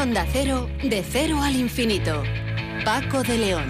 Onda Cero, de cero al infinito. Paco de León.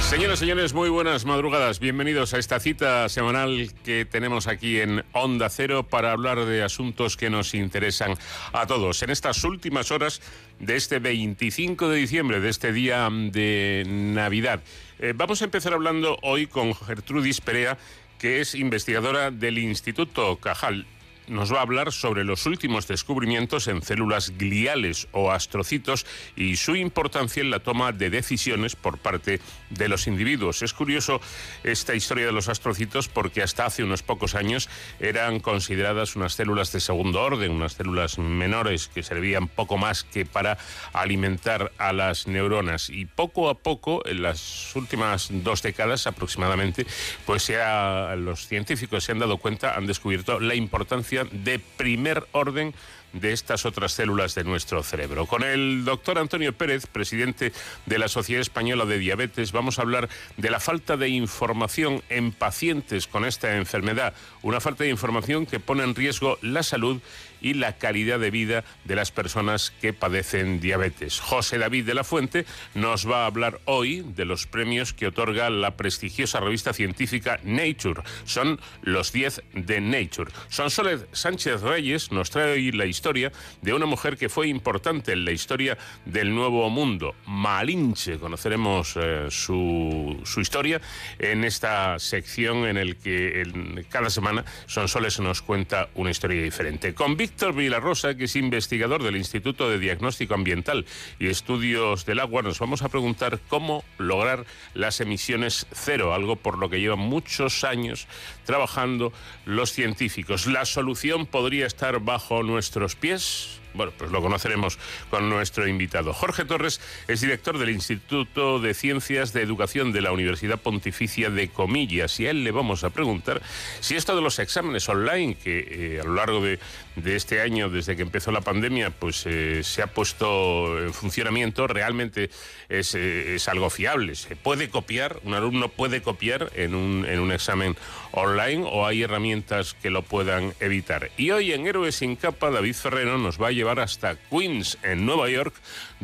Señoras y señores, muy buenas madrugadas. Bienvenidos a esta cita semanal que tenemos aquí en Onda Cero para hablar de asuntos que nos interesan a todos. En estas últimas horas de este 25 de diciembre, de este día de Navidad. Eh, vamos a empezar hablando hoy con Gertrudis Perea, que es investigadora del Instituto Cajal nos va a hablar sobre los últimos descubrimientos en células gliales o astrocitos y su importancia en la toma de decisiones por parte de los individuos. Es curioso esta historia de los astrocitos porque hasta hace unos pocos años eran consideradas unas células de segundo orden, unas células menores que servían poco más que para alimentar a las neuronas y poco a poco en las últimas dos décadas aproximadamente pues ya los científicos se han dado cuenta, han descubierto la importancia de primer orden de estas otras células de nuestro cerebro. Con el doctor Antonio Pérez, presidente de la Sociedad Española de Diabetes, vamos a hablar de la falta de información en pacientes con esta enfermedad, una falta de información que pone en riesgo la salud y la calidad de vida de las personas que padecen diabetes. José David de la Fuente nos va a hablar hoy de los premios que otorga la prestigiosa revista científica Nature. Son los 10 de Nature. Sonsoles Sánchez Reyes nos trae hoy la historia de una mujer que fue importante en la historia del Nuevo Mundo, Malinche. Conoceremos eh, su, historia en esta sección en el que cada semana Sonsoles nos cuenta una historia diferente. Víctor Vilarrosa, que es investigador del Instituto de Diagnóstico Ambiental y Estudios del Agua, nos vamos a preguntar cómo lograr las emisiones cero, algo por lo que llevan muchos años trabajando los científicos. La solución podría estar bajo nuestros pies. Bueno, pues lo conoceremos con nuestro invitado. Jorge Torres es director del Instituto de Ciencias de Educación de la Universidad Pontificia de Comillas y a él le vamos a preguntar si esto de los exámenes online, que eh, a lo largo de, este año, desde que empezó la pandemia, pues eh, se ha puesto en funcionamiento, realmente es, eh, es, algo fiable. Se puede copiar, un alumno puede copiar en un, en un examen online o hay herramientas que lo puedan evitar. Y hoy en Héroes sin capa, David Ferrero nos va a llevar hasta Queens, en Nueva York,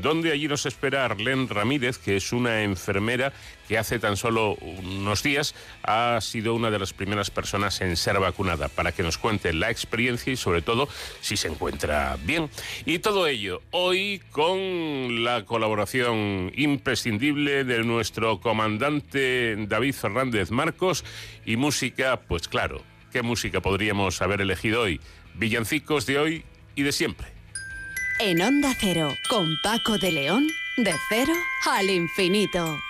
donde allí nos espera Arlene Ramírez, que es una enfermera que hace tan solo unos días ha sido una de las primeras personas en ser vacunada, para que nos cuente la experiencia y sobre todo si se encuentra bien. Y todo ello hoy con la colaboración imprescindible de nuestro comandante David Fernández Marcos y música, pues claro, ¿qué música podríamos haber elegido hoy? Villancicos de hoy y de siempre. En Onda Cero, con Paco de León, de cero al infinito.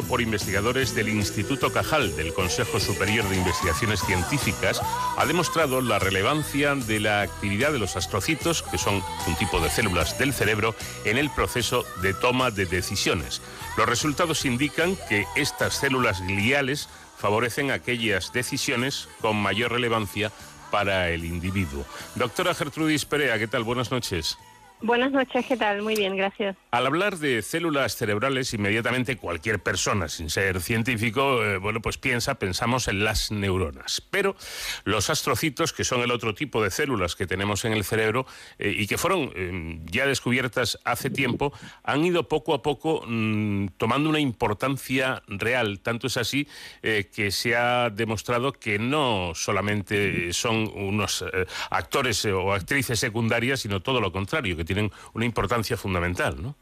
Por investigadores del Instituto Cajal del Consejo Superior de Investigaciones Científicas ha demostrado la relevancia de la actividad de los astrocitos, que son un tipo de células del cerebro, en el proceso de toma de decisiones. Los resultados indican que estas células gliales favorecen aquellas decisiones con mayor relevancia para el individuo. Doctora Gertrudis Perea, ¿qué tal? Buenas noches. Buenas noches, ¿qué tal? Muy bien, gracias. Al hablar de células cerebrales, inmediatamente cualquier persona, sin ser científico, eh, bueno, pues piensa, pensamos en las neuronas. Pero los astrocitos, que son el otro tipo de células que tenemos en el cerebro eh, y que fueron eh, ya descubiertas hace tiempo, han ido poco a poco mm, tomando una importancia real. Tanto es así que se ha demostrado que no solamente son unos actores o actrices secundarias, sino todo lo contrario, que tienen una importancia fundamental, ¿no?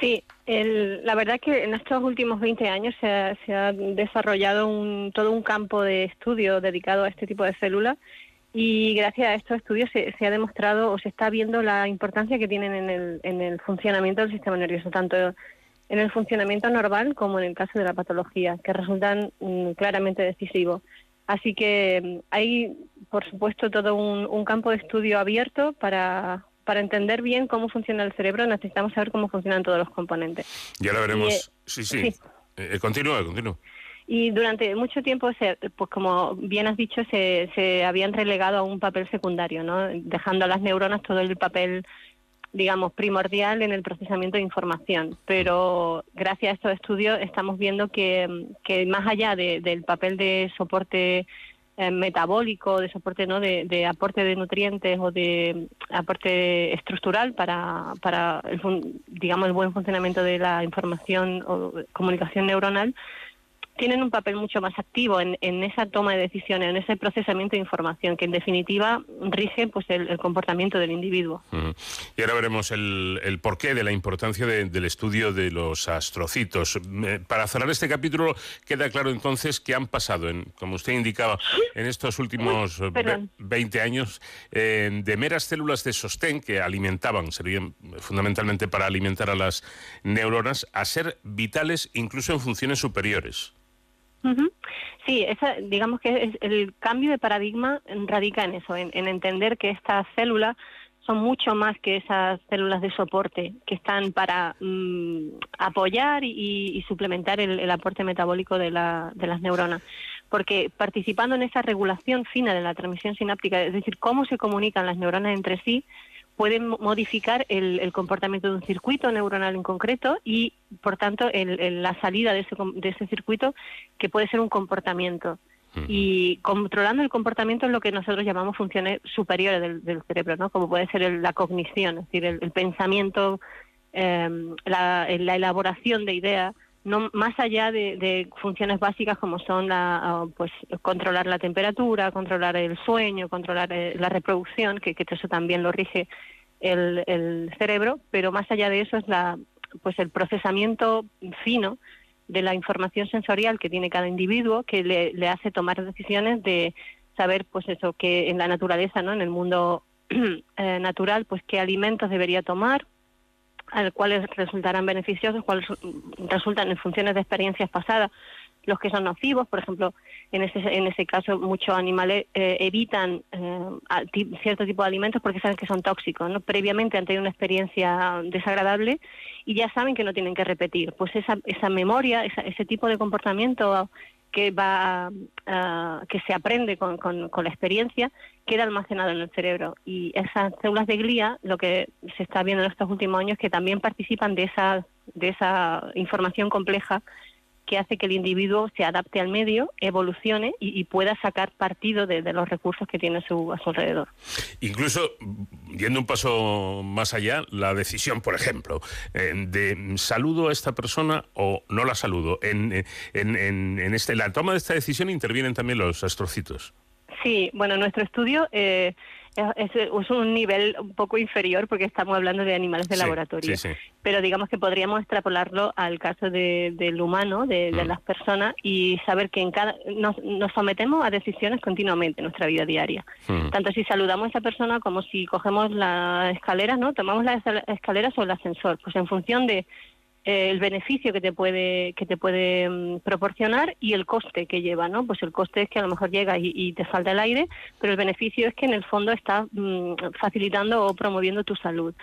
Sí, la verdad es que en estos últimos 20 años se ha, desarrollado un, todo un campo de estudio dedicado a este tipo de células y gracias a estos estudios se, ha demostrado o se está viendo la importancia que tienen en el, en el funcionamiento del sistema nervioso, tanto en el funcionamiento normal como en el caso de la patología, que resultan mm, claramente decisivos. Así que hay, por supuesto, todo un campo de estudio abierto para, para entender bien cómo funciona el cerebro necesitamos saber cómo funcionan todos los componentes. Ya lo veremos. Eh, sí, sí. sí. Eh, continúa, continúa. Y durante mucho tiempo, se, pues como bien has dicho, se, se habían relegado a un papel secundario, ¿no? dejando a las neuronas todo el papel digamos, primordial en el procesamiento de información. Pero gracias a estos estudios estamos viendo que, que más allá del papel de soporte eh, metabólico, de soporte, ¿no? De, aporte de nutrientes o de aporte estructural para, para el, digamos, el buen funcionamiento de la información o comunicación neuronal, tienen un papel mucho más activo en, esa toma de decisiones, en ese procesamiento de información, que en definitiva rige pues el, comportamiento del individuo. Y ahora veremos el, porqué de la importancia del estudio de los astrocitos. Para cerrar este capítulo, queda claro entonces que han pasado, en, como usted indicaba, en estos últimos 20 años, de meras células de sostén que alimentaban, serían fundamentalmente para alimentar a las neuronas, a ser vitales incluso en funciones superiores. Sí, esa, digamos que es el cambio de paradigma radica en eso, en, entender que estas células son mucho más que esas células de soporte que están para mm, apoyar y, suplementar el, aporte metabólico de, la, de las neuronas. Porque participando en esa regulación fina de la transmisión sináptica, es decir, cómo se comunican las neuronas entre sí, pueden modificar el, comportamiento de un circuito neuronal en concreto y, por tanto, la salida de ese, de ese circuito que puede ser un comportamiento. Y controlando el comportamiento es lo que nosotros llamamos funciones superiores del, cerebro, ¿no? Como puede ser la cognición, es decir, el, pensamiento, em, la, la, elaboración de ideas, no más allá de, funciones básicas como son la, ah, pues controlar la temperatura, controlar el sueño, controlar eh, la reproducción, que, que, eso también lo rige el, cerebro, pero más allá de eso es la pues el procesamiento fino de la información sensorial que tiene cada individuo que le, le hace tomar decisiones de saber pues eso que en la naturaleza, ¿no? En el mundo eh, natural, pues qué alimentos debería tomar, cuáles resultarán beneficiosos, cuáles resultan en funciones de experiencias pasadas, los que son nocivos, por ejemplo, en ese, en ese caso muchos animales eh, evitan eh, cierto tipo de alimentos porque saben que son tóxicos, ¿no? Previamente han tenido una experiencia desagradable y ya saben que no tienen que repetir. Pues esa, esa memoria, ese tipo de comportamiento que va que se aprende con, con, la experiencia queda almacenado en el cerebro. Y esas células de glía lo que se está viendo en estos últimos años que también participan de esa de esa información compleja que hace que el individuo se adapte al medio, evolucione y, pueda sacar partido de, los recursos que tiene a su, alrededor. Incluso, yendo un paso más allá, la decisión, por ejemplo, eh, de saludo a esta persona o no la saludo. En, en, este, la toma de esta decisión intervienen también los astrocitos. Sí, bueno, nuestro estudio eh, es, un nivel un poco inferior porque estamos hablando de animales de laboratorio. Pero digamos que podríamos extrapolarlo al caso del humano, de, mm. las personas, y saber que en cada nos, sometemos a decisiones continuamente en nuestra vida diaria. Mm. Tanto si saludamos a esa persona como si cogemos la escalera, ¿no? Tomamos las escaleras o el ascensor. Pues en función de el beneficio que te puede que te puede mm, proporcionar y el coste que lleva, ¿no? Pues el coste es que a lo mejor llega y, te falta el aire, pero el beneficio es que en el fondo está mm, facilitando o promoviendo tu salud.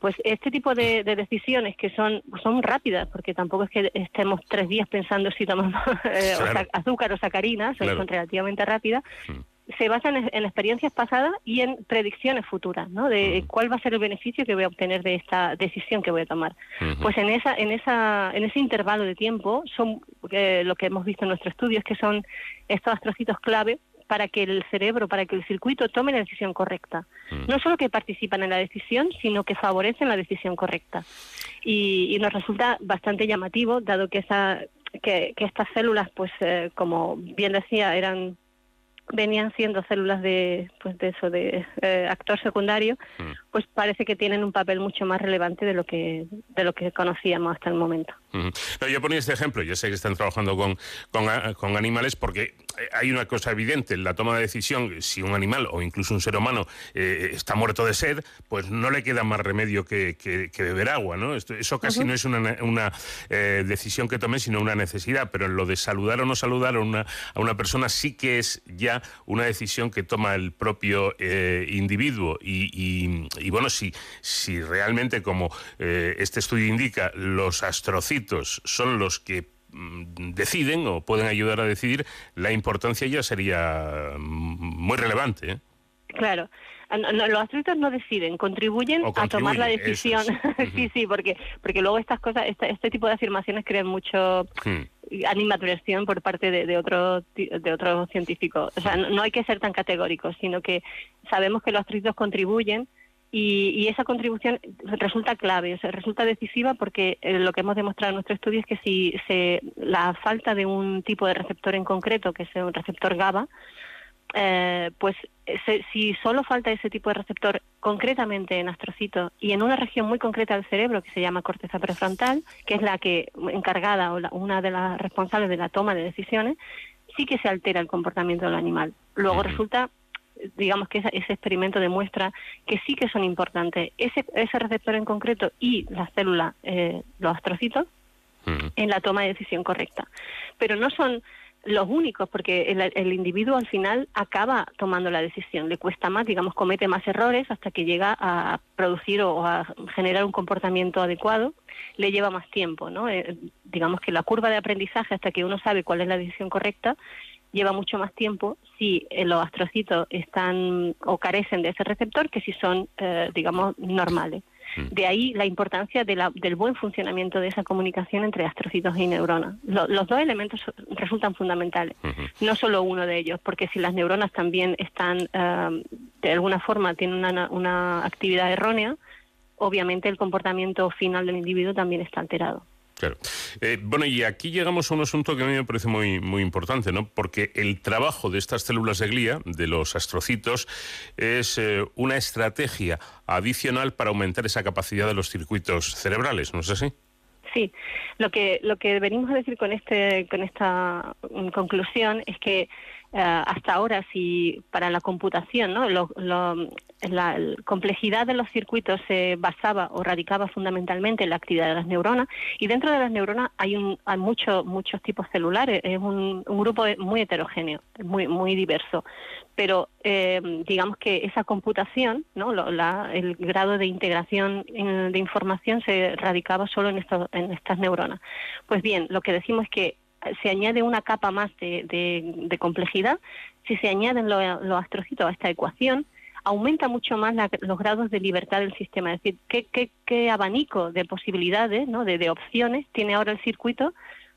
Pues este tipo de, decisiones que son son rápidas, porque tampoco es que estemos tres días pensando si tomamos eh, azúcar o sacarina, son, relativamente rápidas. Mm se basan en, experiencias pasadas y en predicciones futuras, ¿no? De cuál va a ser el beneficio que voy a obtener de esta decisión que voy a tomar. Pues en esa, en esa, en ese intervalo de tiempo son eh, lo que hemos visto en nuestro estudio es que son estos astrocitos clave para que el cerebro, para que el circuito tome la decisión correcta. No solo que participan en la decisión, sino que favorecen la decisión correcta. Y, nos resulta bastante llamativo, dado que esa que, estas células, pues eh, como bien decía, eran venían siendo células de pues de eso de eh, actor secundario mm. Pues parece que tienen un papel mucho más relevante de lo que de lo que conocíamos hasta el momento. Yo ponía este ejemplo yo sé que están trabajando con, con, animales porque hay una cosa evidente en la toma de decisión si un animal o incluso un ser humano eh, está muerto de sed pues no le queda más remedio que, que, beber agua no eso casi no es una, una eh, decisión que tome sino una necesidad pero lo de saludar o no saludar a una, a una persona sí que es ya una decisión que toma el propio eh, individuo. Y, bueno, si, si realmente, como eh, este estudio indica, los astrocitos son los que mm, deciden o pueden ayudar a decidir, la importancia ya sería mm, muy relevante. ¿eh? Claro. los astrocitos no deciden, contribuyen, a tomar la decisión. sí, sí, porque porque luego estas cosas, este, tipo de afirmaciones crean mucho, hmm animaturación por parte de, de otros de otros científicos. O sea, no, hay que ser tan categóricos, sino que sabemos que los atritos contribuyen y, esa contribución resulta clave, o sea, resulta decisiva porque eh, lo que hemos demostrado en nuestro estudio es que si se, la falta de un tipo de receptor en concreto, que es un receptor GABA, eh, pues si solo falta ese tipo de receptor concretamente en astrocitos y en una región muy concreta del cerebro que se llama corteza prefrontal, que es la que encargada o una de las responsables de la toma de decisiones, sí que se altera el comportamiento del animal. Luego resulta digamos que ese, experimento demuestra que sí que son importantes ese, ese receptor en concreto y las células, eh, los astrocitos, en la toma de decisión correcta. Pero no son los únicos, porque el, individuo al final acaba tomando la decisión, le cuesta más, digamos, comete más errores hasta que llega a producir o a generar un comportamiento adecuado, le lleva más tiempo, ¿no? Eh, digamos que la curva de aprendizaje hasta que uno sabe cuál es la decisión correcta lleva mucho más tiempo si eh, los astrocitos están o carecen de ese receptor que si son, eh, digamos, normales. Mm. De ahí la importancia del buen funcionamiento de esa comunicación entre astrocitos y neuronas. los dos elementos resultan fundamentales, no solo uno de ellos, porque si las neuronas también están, eh, de alguna forma, tienen una actividad errónea, obviamente el comportamiento final del individuo también está alterado. Claro. Eh, bueno, y aquí llegamos a un asunto que a mí me parece muy, muy importante, ¿no? Porque el trabajo de estas células de glía, de los astrocitos, es eh, una estrategia adicional para aumentar esa capacidad de los circuitos cerebrales, ¿no es así? Sí, lo que lo que venimos a decir con este con esta mm, conclusión es que hasta ahora si para la computación ¿no? la, complejidad de los circuitos se basaba o radicaba fundamentalmente en la actividad de las neuronas y dentro de las neuronas hay, un, hay muchos muchos tipos celulares es un, grupo muy heterogéneo muy muy diverso pero eh, digamos que esa computación ¿no? el grado de integración de información se radicaba solo en, en estas neuronas pues bien lo que decimos es que se añade una capa más de, complejidad, si se añaden los, astrocitos a esta ecuación, aumenta mucho más los grados de libertad del sistema. Es decir, qué, abanico de posibilidades, ¿no? de, opciones tiene ahora el circuito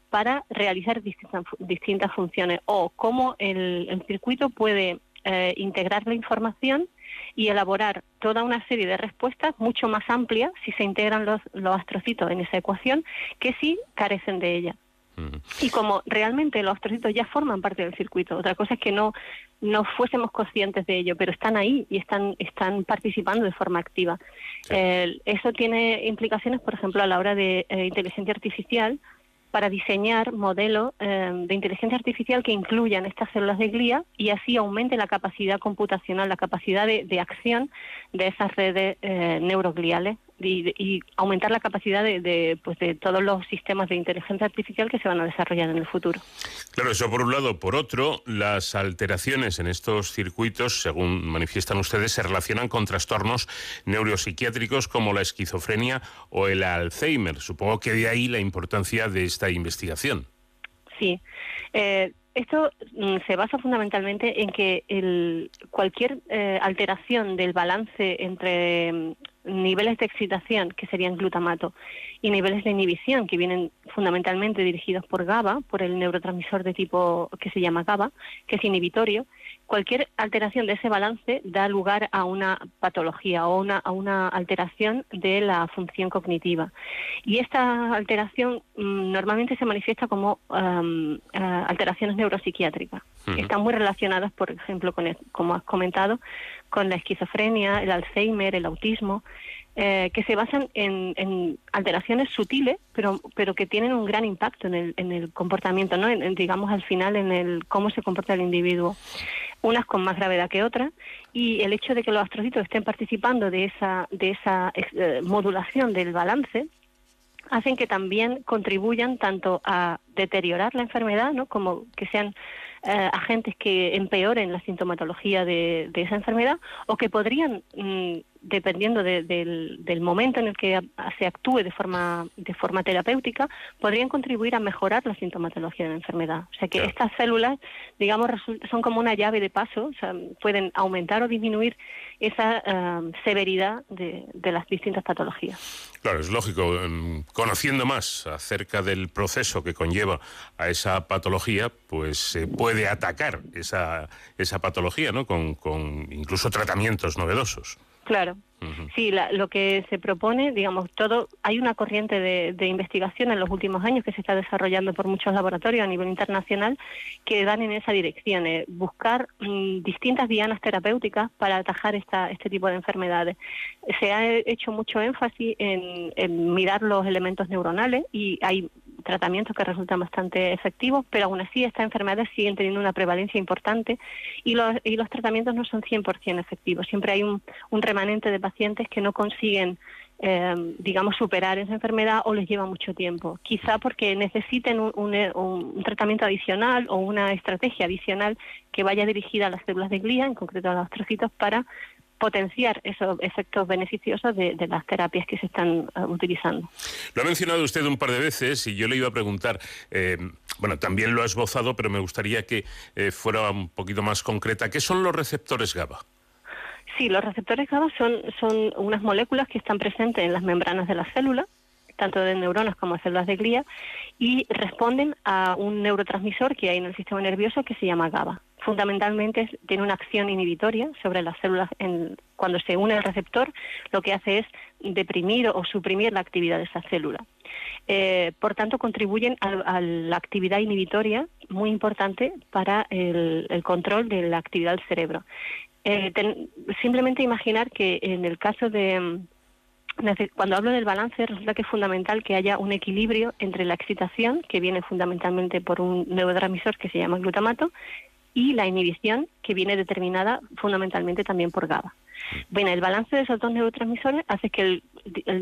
para realizar distintas, distintas funciones o cómo el, circuito puede eh, integrar la información y elaborar toda una serie de respuestas mucho más amplias si se integran los, los astrocitos en esa ecuación que si carecen de ella. Y como realmente los astrocitos ya forman parte del circuito, otra cosa es que no, no fuésemos conscientes de ello, pero están ahí y están, están participando de forma activa. eso tiene implicaciones, por ejemplo, a la hora de eh, inteligencia artificial, para diseñar modelos eh, de inteligencia artificial que incluyan estas células de glía y así aumente la capacidad computacional, la capacidad de, acción de esas redes eh, neurogliales y, aumentar la capacidad de, pues de todos los sistemas de inteligencia artificial que se van a desarrollar en el futuro. Claro, eso por un lado. Por otro, las alteraciones en estos circuitos, según manifiestan ustedes, se relacionan con trastornos neuropsiquiátricos como la esquizofrenia o el Alzheimer. Supongo que de ahí la importancia de esta investigación. Sí. Eh, esto mm, se basa fundamentalmente en que el, cualquier eh, alteración del balance entre mm, niveles de excitación, que serían glutamato, y niveles de inhibición, que vienen fundamentalmente dirigidos por GABA, por el neurotransmisor de tipo que se llama GABA, que es inhibitorio, cualquier alteración de ese balance da lugar a una patología o una, a una alteración de la función cognitiva. Y esta alteración mm, normalmente se manifiesta como eh, alteraciones neuropsiquiátricas. Están muy relacionadas, por ejemplo, con como has comentado, con la esquizofrenia, el Alzheimer, el autismo, eh, que se basan en, alteraciones sutiles, pero, pero que tienen un gran impacto en el, en el comportamiento, ¿no? digamos al final en el cómo se comporta el individuo, unas con más gravedad que otras, y el hecho de que los astrocitos estén participando de esa, de esa eh, modulación del balance, hacen que también contribuyan tanto a deteriorar la enfermedad, ¿no? como que sean eh, agentes que empeoren la sintomatología de, esa enfermedad o que podrían mm, dependiendo del, momento en el que se actúe de forma, de forma terapéutica, podrían contribuir a mejorar la sintomatología de la enfermedad. O sea que estas células, digamos, son como una llave de paso, o sea, pueden aumentar o disminuir esa eh, severidad de, las distintas patologías. Claro, es lógico. Em, conociendo más acerca del proceso que conlleva a esa patología, pues se puede atacar esa, esa patología, ¿no? con incluso tratamientos novedosos. Claro. Sí, lo que se propone, digamos, todo, hay una corriente de, investigación en los últimos años que se está desarrollando por muchos laboratorios a nivel internacional que dan en esa dirección, eh, buscar mm, distintas dianas terapéuticas para atajar esta, este tipo de enfermedades. Se ha hecho mucho énfasis en, en mirar los elementos neuronales y hay tratamientos que resultan bastante efectivos, pero aún así estas enfermedades siguen teniendo una prevalencia importante y los, y los tratamientos no son 100% efectivos. Siempre hay un, remanente de pacientes que no consiguen eh, digamos, superar esa enfermedad o les lleva mucho tiempo. Quizá porque necesiten un, un, tratamiento adicional o una estrategia adicional que vaya dirigida a las células de glía, en concreto a los trocitos, para potenciar esos efectos beneficiosos de, las terapias que se están eh, utilizando. Lo ha mencionado usted un par de veces y yo le iba a preguntar, eh, bueno, también lo ha esbozado, pero me gustaría que eh, fuera un poquito más concreta. ¿Qué son los receptores GABA? Sí, los receptores GABA son, son unas moléculas que están presentes en las membranas de la célula, tanto de neuronas como de células de glía, y responden a un neurotransmisor que hay en el sistema nervioso que se llama GABA fundamentalmente tiene una acción inhibitoria sobre las células. En, cuando se une al receptor, lo que hace es deprimir o suprimir la actividad de esa célula. Eh, por tanto, contribuyen a, la actividad inhibitoria muy importante para el, control de la actividad del cerebro. Eh, simplemente imaginar que en el caso de cuando hablo del balance, resulta que es fundamental que haya un equilibrio entre la excitación, que viene fundamentalmente por un neurotransmisor que se llama glutamato, y la inhibición, que viene determinada fundamentalmente también por GABA. Bueno, el balance de esos dos neurotransmisores hace que el,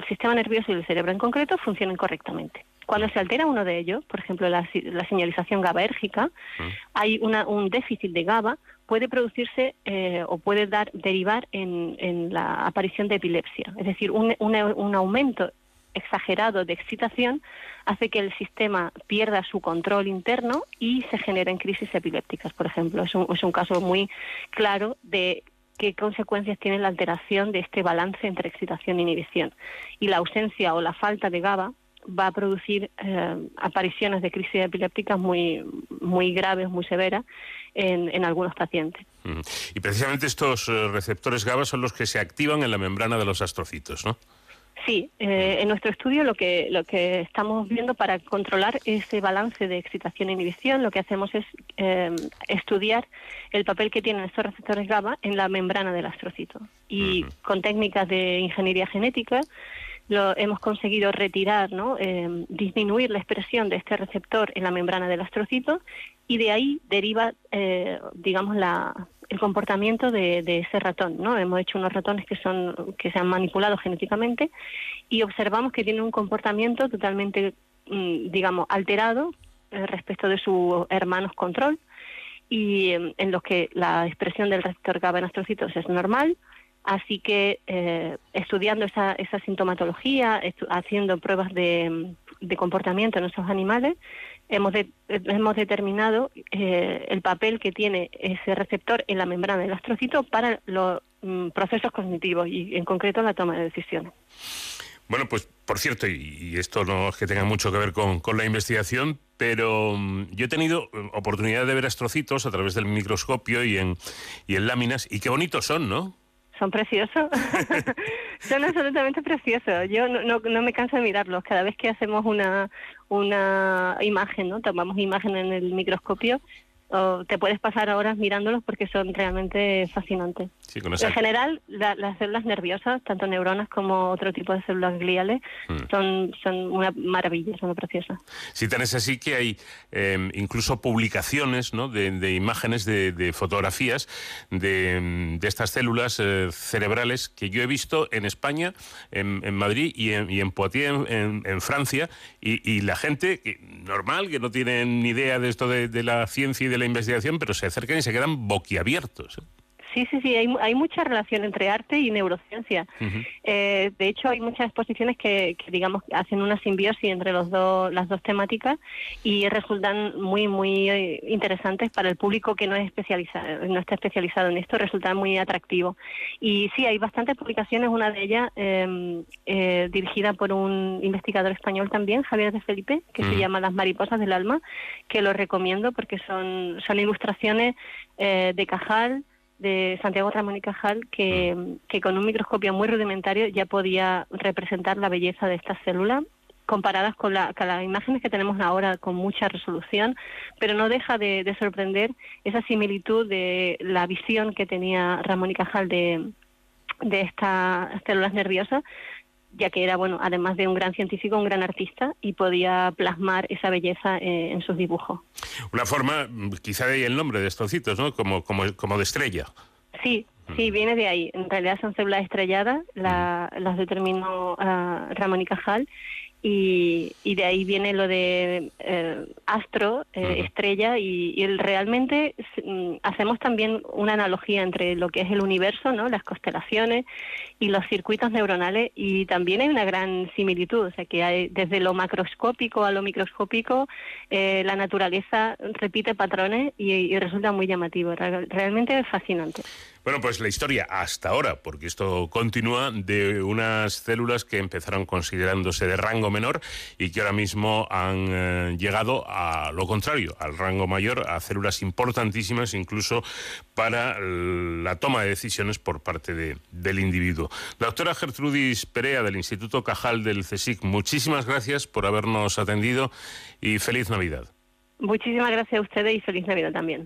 sistema nervioso y el cerebro en concreto funcionen correctamente. Cuando se altera uno de ellos, por ejemplo la, señalización GABAérgica, hay un déficit de GABA, puede producirse eh, o puede dar derivar en, la aparición de epilepsia, es decir, un aumento exagerado de excitación hace que el sistema pierda su control interno y se generen crisis epilépticas, por ejemplo. Es un, es un caso muy claro de qué consecuencias tiene la alteración de este balance entre excitación e inhibición. Y la ausencia o la falta de GABA va a producir eh, apariciones de crisis epilépticas muy, muy graves, muy severas en, en algunos pacientes. Y precisamente estos eh, receptores GABA son los que se activan en la membrana de los astrocitos, ¿no? Sí, eh, en nuestro estudio lo que, lo que estamos viendo para controlar ese balance de excitación e inhibición, lo que hacemos es eh, estudiar el papel que tienen estos receptores GABA en la membrana del astrocito. Y con técnicas de ingeniería genética lo hemos conseguido retirar, ¿no? Eh, disminuir la expresión de este receptor en la membrana del astrocito y de ahí deriva, digamos, la, el comportamiento de, ese ratón, ¿no? Hemos hecho unos ratones que son que se han manipulado genéticamente y observamos que tienen un comportamiento totalmente, mm, digamos, alterado eh, respecto de sus hermanos control y em, en los que la expresión del receptor GABA en astrocitos es normal, Así que eh, estudiando esa, esa sintomatología, haciendo pruebas de, de, comportamiento en esos animales, hemos, hemos determinado eh, el papel que tiene ese receptor en la membrana del astrocito para los mm, procesos cognitivos y en concreto la toma de decisiones. Bueno, pues por cierto, y, esto no es que tenga mucho que ver con, con la investigación, pero mm, yo he tenido eh, oportunidad de ver astrocitos a través del microscopio y en, y en láminas, y qué bonitos son, ¿no? son preciosos. son absolutamente preciosos. Yo no, no, no, me canso de mirarlos. Cada vez que hacemos una, una imagen, ¿no? Tomamos imagen en el microscopio, te puedes pasar horas mirándolos porque son realmente fascinantes. En general, las células nerviosas, tanto neuronas como otro tipo de células gliales, hmm. son, son una maravilla, son preciosas. Sí, tenés así que hay em, incluso publicaciones ¿no? de, imágenes, de, fotografías de, estas células eh, cerebrales que yo he visto en España, en, Madrid y en, y en Poitiers, en, Francia, y, la gente normal, que no tiene ni idea de esto de, la ciencia y de la investigación, pero se acercan y se quedan boquiabiertos. ¿Eh? Sí, sí, sí, hay, hay mucha relación entre arte y neurociencia. Eh, de hecho, hay muchas exposiciones que, digamos, hacen una simbiosis entre los dos, las dos temáticas y resultan muy, muy eh, interesantes para el público que no es especializado, no está especializado en esto, resultan muy atractivos. Y sí, hay bastantes publicaciones, una de ellas em, eh, dirigida por un investigador español también, Javier de Felipe, que se llama Las mariposas del alma, que lo recomiendo porque son, son ilustraciones de Cajal, de Santiago Ramón y Cajal que, que, con un microscopio muy rudimentario ya podía representar la belleza de estas células comparadas con, las imágenes que tenemos ahora con mucha resolución, pero no deja de, sorprender esa similitud de la visión que tenía Ramón y Cajal de, de estas células nerviosas ya que era, bueno, además de un gran científico, un gran artista y podía plasmar esa belleza eh, en sus dibujos. Una forma, quizá de ahí el nombre de estos citos, ¿no? Como, como, como de estrella. Sí, sí, viene de ahí. En realidad son células estrelladas, las determinó uh, Ramón y Cajal, y, y, de ahí viene lo de eh, astro, eh, estrella, y, y realmente mm, hacemos también una analogía entre lo que es el universo, ¿no? las constelaciones y los circuitos neuronales, y también hay una gran similitud, o sea que hay, desde lo macroscópico a lo microscópico, eh, la naturaleza repite patrones y, y resulta muy llamativo, realmente es fascinante. Bueno, pues la historia hasta ahora, porque esto continúa, de unas células que empezaron considerándose de rango menor y que ahora mismo han eh, llegado a lo contrario, al rango mayor, a células importantísimas incluso para la toma de decisiones por parte del individuo. Doctora Gertrudis Perea del Instituto Cajal del CSIC, muchísimas gracias por habernos atendido y feliz Navidad. Muchísimas gracias a ustedes y feliz Navidad también.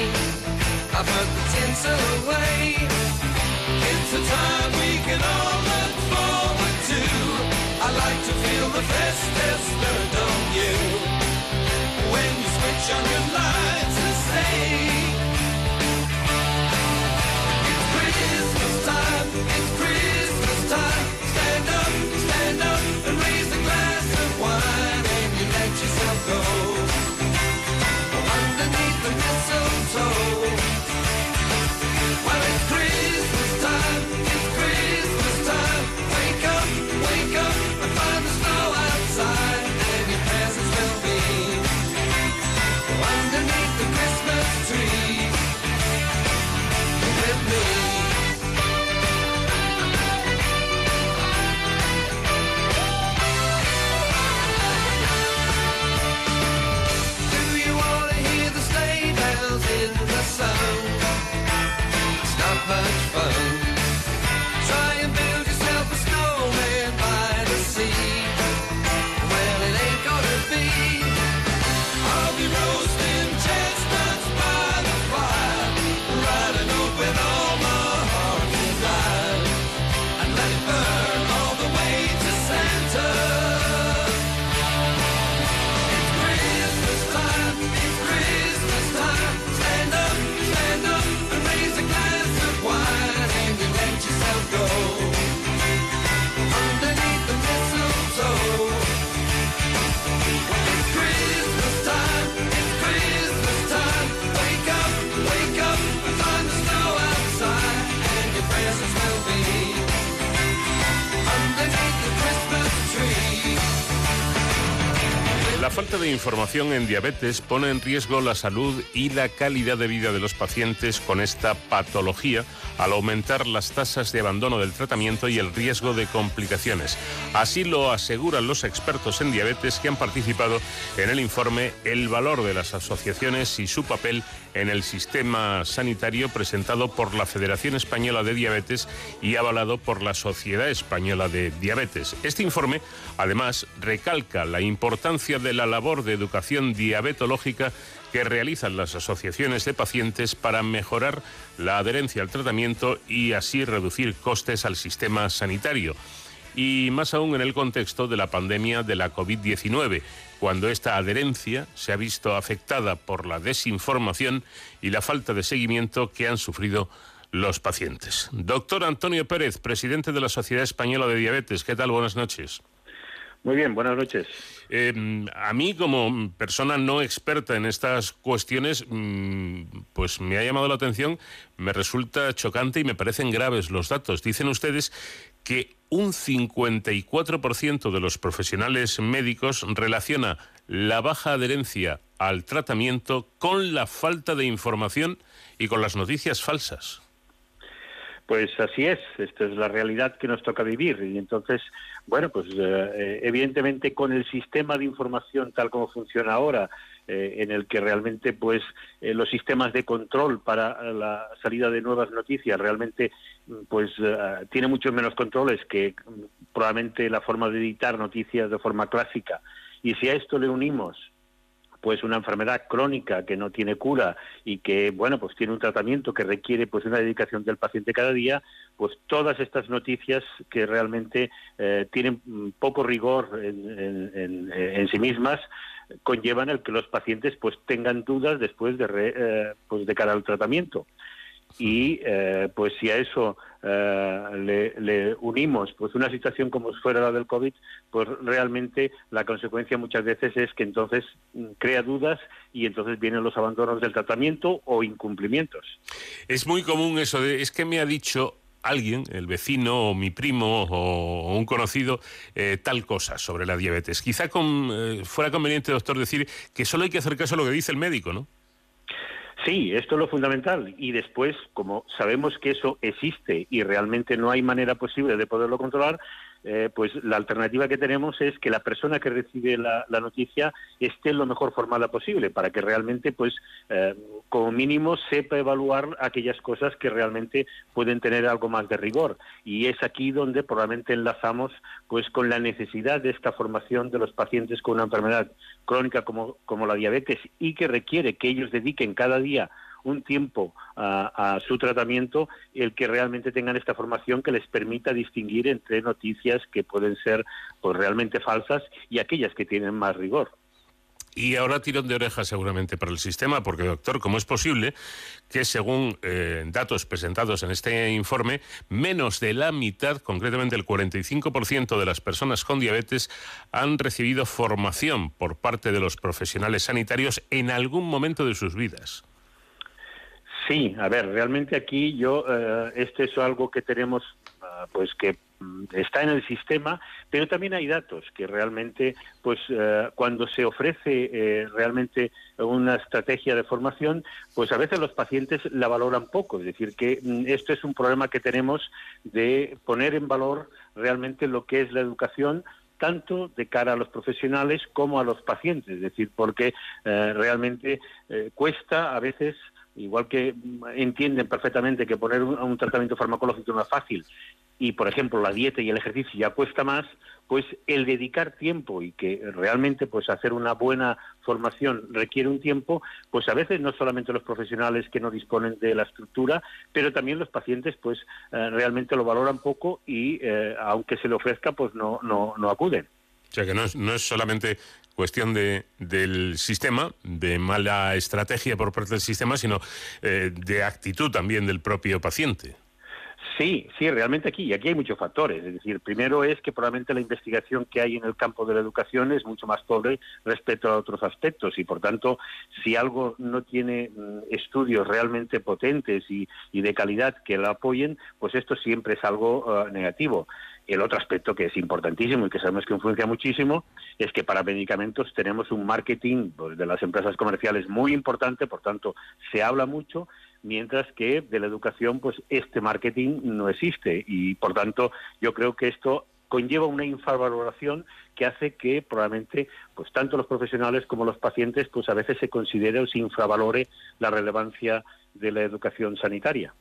I put the tinsel away. It's a time we can all look forward to. I like to feel the festive don't you? When you switch on your light. Falta de información en diabetes pone en riesgo la salud y la calidad de vida de los pacientes con esta patología al aumentar las tasas de abandono del tratamiento y el riesgo de complicaciones. Así lo aseguran los expertos en diabetes que han participado en el informe El valor de las asociaciones y su papel en el sistema sanitario presentado por la Federación Española de Diabetes y avalado por la Sociedad Española de Diabetes. Este informe, además, recalca la importancia de la labor de educación diabetológica que realizan las asociaciones de pacientes para mejorar la adherencia al tratamiento y así reducir costes al sistema sanitario. Y más aún en el contexto de la pandemia de la COVID-19, cuando esta adherencia se ha visto afectada por la desinformación y la falta de seguimiento que han sufrido los pacientes. Doctor Antonio Pérez, presidente de la Sociedad Española de Diabetes, ¿qué tal? Buenas noches. Muy bien, buenas noches. Eh, a mí, como persona no experta en estas cuestiones, mm, pues me ha llamado la atención, me resulta chocante y me parecen graves los datos. Dicen ustedes que un 54% de los profesionales médicos relaciona la baja adherencia al tratamiento con la falta de información y con las noticias falsas. Pues así es, esta es la realidad que nos toca vivir. Y entonces, bueno, pues eh, evidentemente con el sistema de información tal como funciona ahora, eh, en el que realmente pues eh, los sistemas de control para la salida de nuevas noticias realmente pues tiene muchos menos controles que mm, probablemente la forma de editar noticias de forma clásica. Y si a esto le unimos pues una enfermedad crónica que no tiene cura y que bueno pues tiene un tratamiento que requiere pues una dedicación del paciente cada día pues todas estas noticias que realmente eh, tienen poco rigor en, sí mismas conllevan el que los pacientes pues tengan dudas después de eh, pues de cara al tratamiento y eh, pues si a eso eh, le, unimos pues una situación como fuera la del COVID, pues realmente la consecuencia muchas veces es que entonces mm, crea dudas y entonces vienen los abandonos del tratamiento o incumplimientos. Es muy común eso de, es que me ha dicho alguien, el vecino o mi primo o un conocido, eh, tal cosa sobre la diabetes. Quizá con, fuera conveniente, doctor, decir que solo hay que hacer caso a lo que dice el médico, ¿no? Sí, esto es lo fundamental. Y después, como sabemos que eso existe y realmente no hay manera posible de poderlo controlar, eh, pues la alternativa que tenemos es que la persona que recibe la, noticia esté lo mejor formada posible para que realmente, pues, eh, como mínimo, sepa evaluar aquellas cosas que realmente pueden tener algo más de rigor. Y es aquí donde probablemente enlazamos, pues, con la necesidad de esta formación de los pacientes con una enfermedad crónica como, como la diabetes y que requiere que ellos dediquen cada día un tiempo a, su tratamiento, el que realmente tengan esta formación que les permita distinguir entre noticias que pueden ser pues, realmente falsas y aquellas que tienen más rigor. Y ahora tirón de orejas seguramente para el sistema, porque doctor, ¿cómo es posible que según eh, datos presentados en este informe, menos de la mitad, concretamente el 45% de las personas con diabetes, han recibido formación por parte de los profesionales sanitarios en algún momento de sus vidas? Sí, a ver, realmente aquí yo, eh, este es algo que tenemos, ah, pues que mm, está en el sistema, pero también hay datos que realmente, pues eh, cuando se ofrece eh, realmente una estrategia de formación, pues a veces los pacientes la valoran poco. Es decir, que mm, esto es un problema que tenemos de poner en valor realmente lo que es la educación tanto de cara a los profesionales como a los pacientes, es decir, porque realmente cuesta a veces igual que entienden perfectamente que poner un, tratamiento farmacológico no es fácil y, por ejemplo, la dieta y el ejercicio ya cuesta más, pues el dedicar tiempo y que realmente pues hacer una buena formación requiere un tiempo, pues a veces no solamente los profesionales que no disponen de la estructura, pero también los pacientes pues eh, realmente lo valoran poco y eh, aunque se le ofrezca pues no, no, no acuden. O sea que no es, no es solamente cuestión de, del sistema, de mala estrategia por parte del sistema, sino eh, de actitud también del propio paciente. Sí, sí, realmente aquí, y aquí hay muchos factores. Es decir, primero es que probablemente la investigación que hay en el campo de la educación es mucho más pobre respecto a otros aspectos y, por tanto, si algo no tiene mm, estudios realmente potentes y, de calidad que la apoyen, pues esto siempre es algo eh, negativo. El otro aspecto que es importantísimo y que sabemos que influencia muchísimo es que para medicamentos tenemos un marketing de las empresas comerciales muy importante, por tanto se habla mucho, mientras que de la educación pues este marketing no existe y por tanto yo creo que esto conlleva una infravaloración que hace que probablemente pues tanto los profesionales como los pacientes pues a veces se considere o se infravalore la relevancia de la educación sanitaria.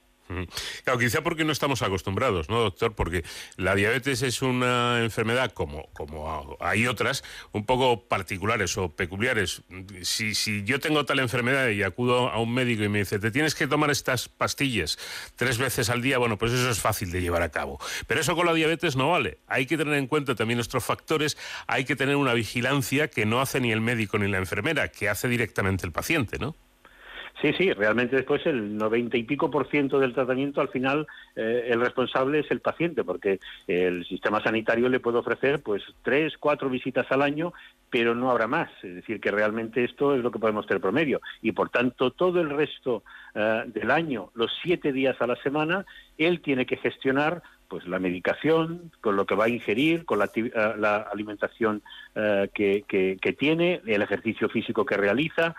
Claro, quizá porque no estamos acostumbrados, ¿no, doctor? Porque la diabetes es una enfermedad, como, como hay otras, un poco particulares o peculiares. Si, si yo tengo tal enfermedad y acudo a un médico y me dice, te tienes que tomar estas pastillas tres veces al día, bueno, pues eso es fácil de llevar a cabo. Pero eso con la diabetes no vale. Hay que tener en cuenta también nuestros factores, hay que tener una vigilancia que no hace ni el médico ni la enfermera, que hace directamente el paciente, ¿no? Sí, sí, realmente después el noventa y pico por ciento del tratamiento al final eh, el responsable es el paciente, porque el sistema sanitario le puede ofrecer pues tres, cuatro visitas al año, pero no habrá más. Es decir, que realmente esto es lo que podemos tener promedio. Y por tanto, todo el resto eh, del año, los siete días a la semana, él tiene que gestionar pues la medicación, con lo que va a ingerir, con la, eh, alimentación que, que tiene, el ejercicio físico que realiza,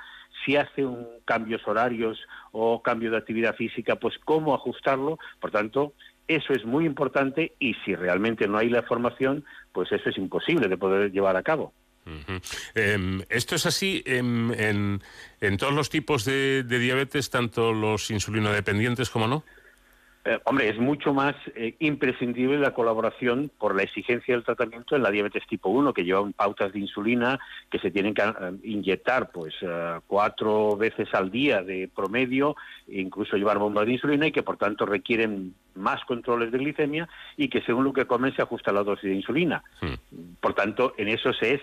si hace un cambios horarios o cambio de actividad física, pues cómo ajustarlo. Por tanto, eso es muy importante y si realmente no hay la formación, pues eso es imposible de poder llevar a cabo. Em, esto es así en, todos los tipos de, de diabetes, tanto los insulinodependientes como no. Eh, hombre, es mucho más eh, imprescindible la colaboración por la exigencia del tratamiento en la diabetes tipo 1, que llevan pautas de insulina que se tienen que eh, inyectar pues cuatro veces al día de promedio, incluso llevar bombas de insulina y que por tanto requieren más controles de glicemia y que según lo que comen se ajusta la dosis de insulina. Hmm. Por tanto, en eso se es,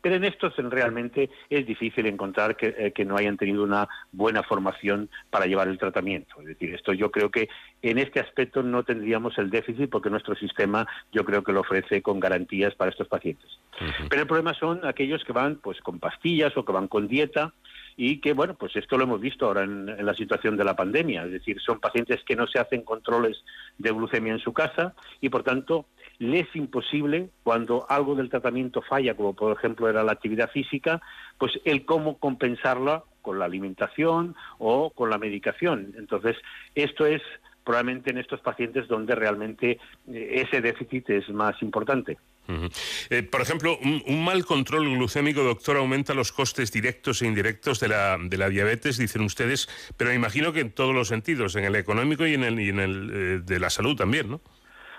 pero en estos realmente es difícil encontrar que, que no hayan tenido una buena formación para llevar el tratamiento. Es decir, esto yo creo que en este aspecto no tendríamos el déficit porque nuestro sistema yo creo que lo ofrece con garantías para estos pacientes. Pero el problema son aquellos que van pues con pastillas o que van con dieta y que, bueno, pues esto lo hemos visto ahora en, la situación de la pandemia, es decir, son pacientes que no se hacen controles de glucemia en su casa y, por tanto, les es imposible, cuando algo del tratamiento falla, como por ejemplo era la actividad física, pues el cómo compensarla con la alimentación o con la medicación. Entonces, esto es probablemente en estos pacientes donde realmente eh, ese déficit es más importante. Eh, por ejemplo, un, mal control glucémico, doctor, aumenta los costes directos e indirectos de la, de la diabetes, dicen ustedes, pero me imagino que en todos los sentidos, en el económico y en el, y en el eh, de la salud también, ¿no?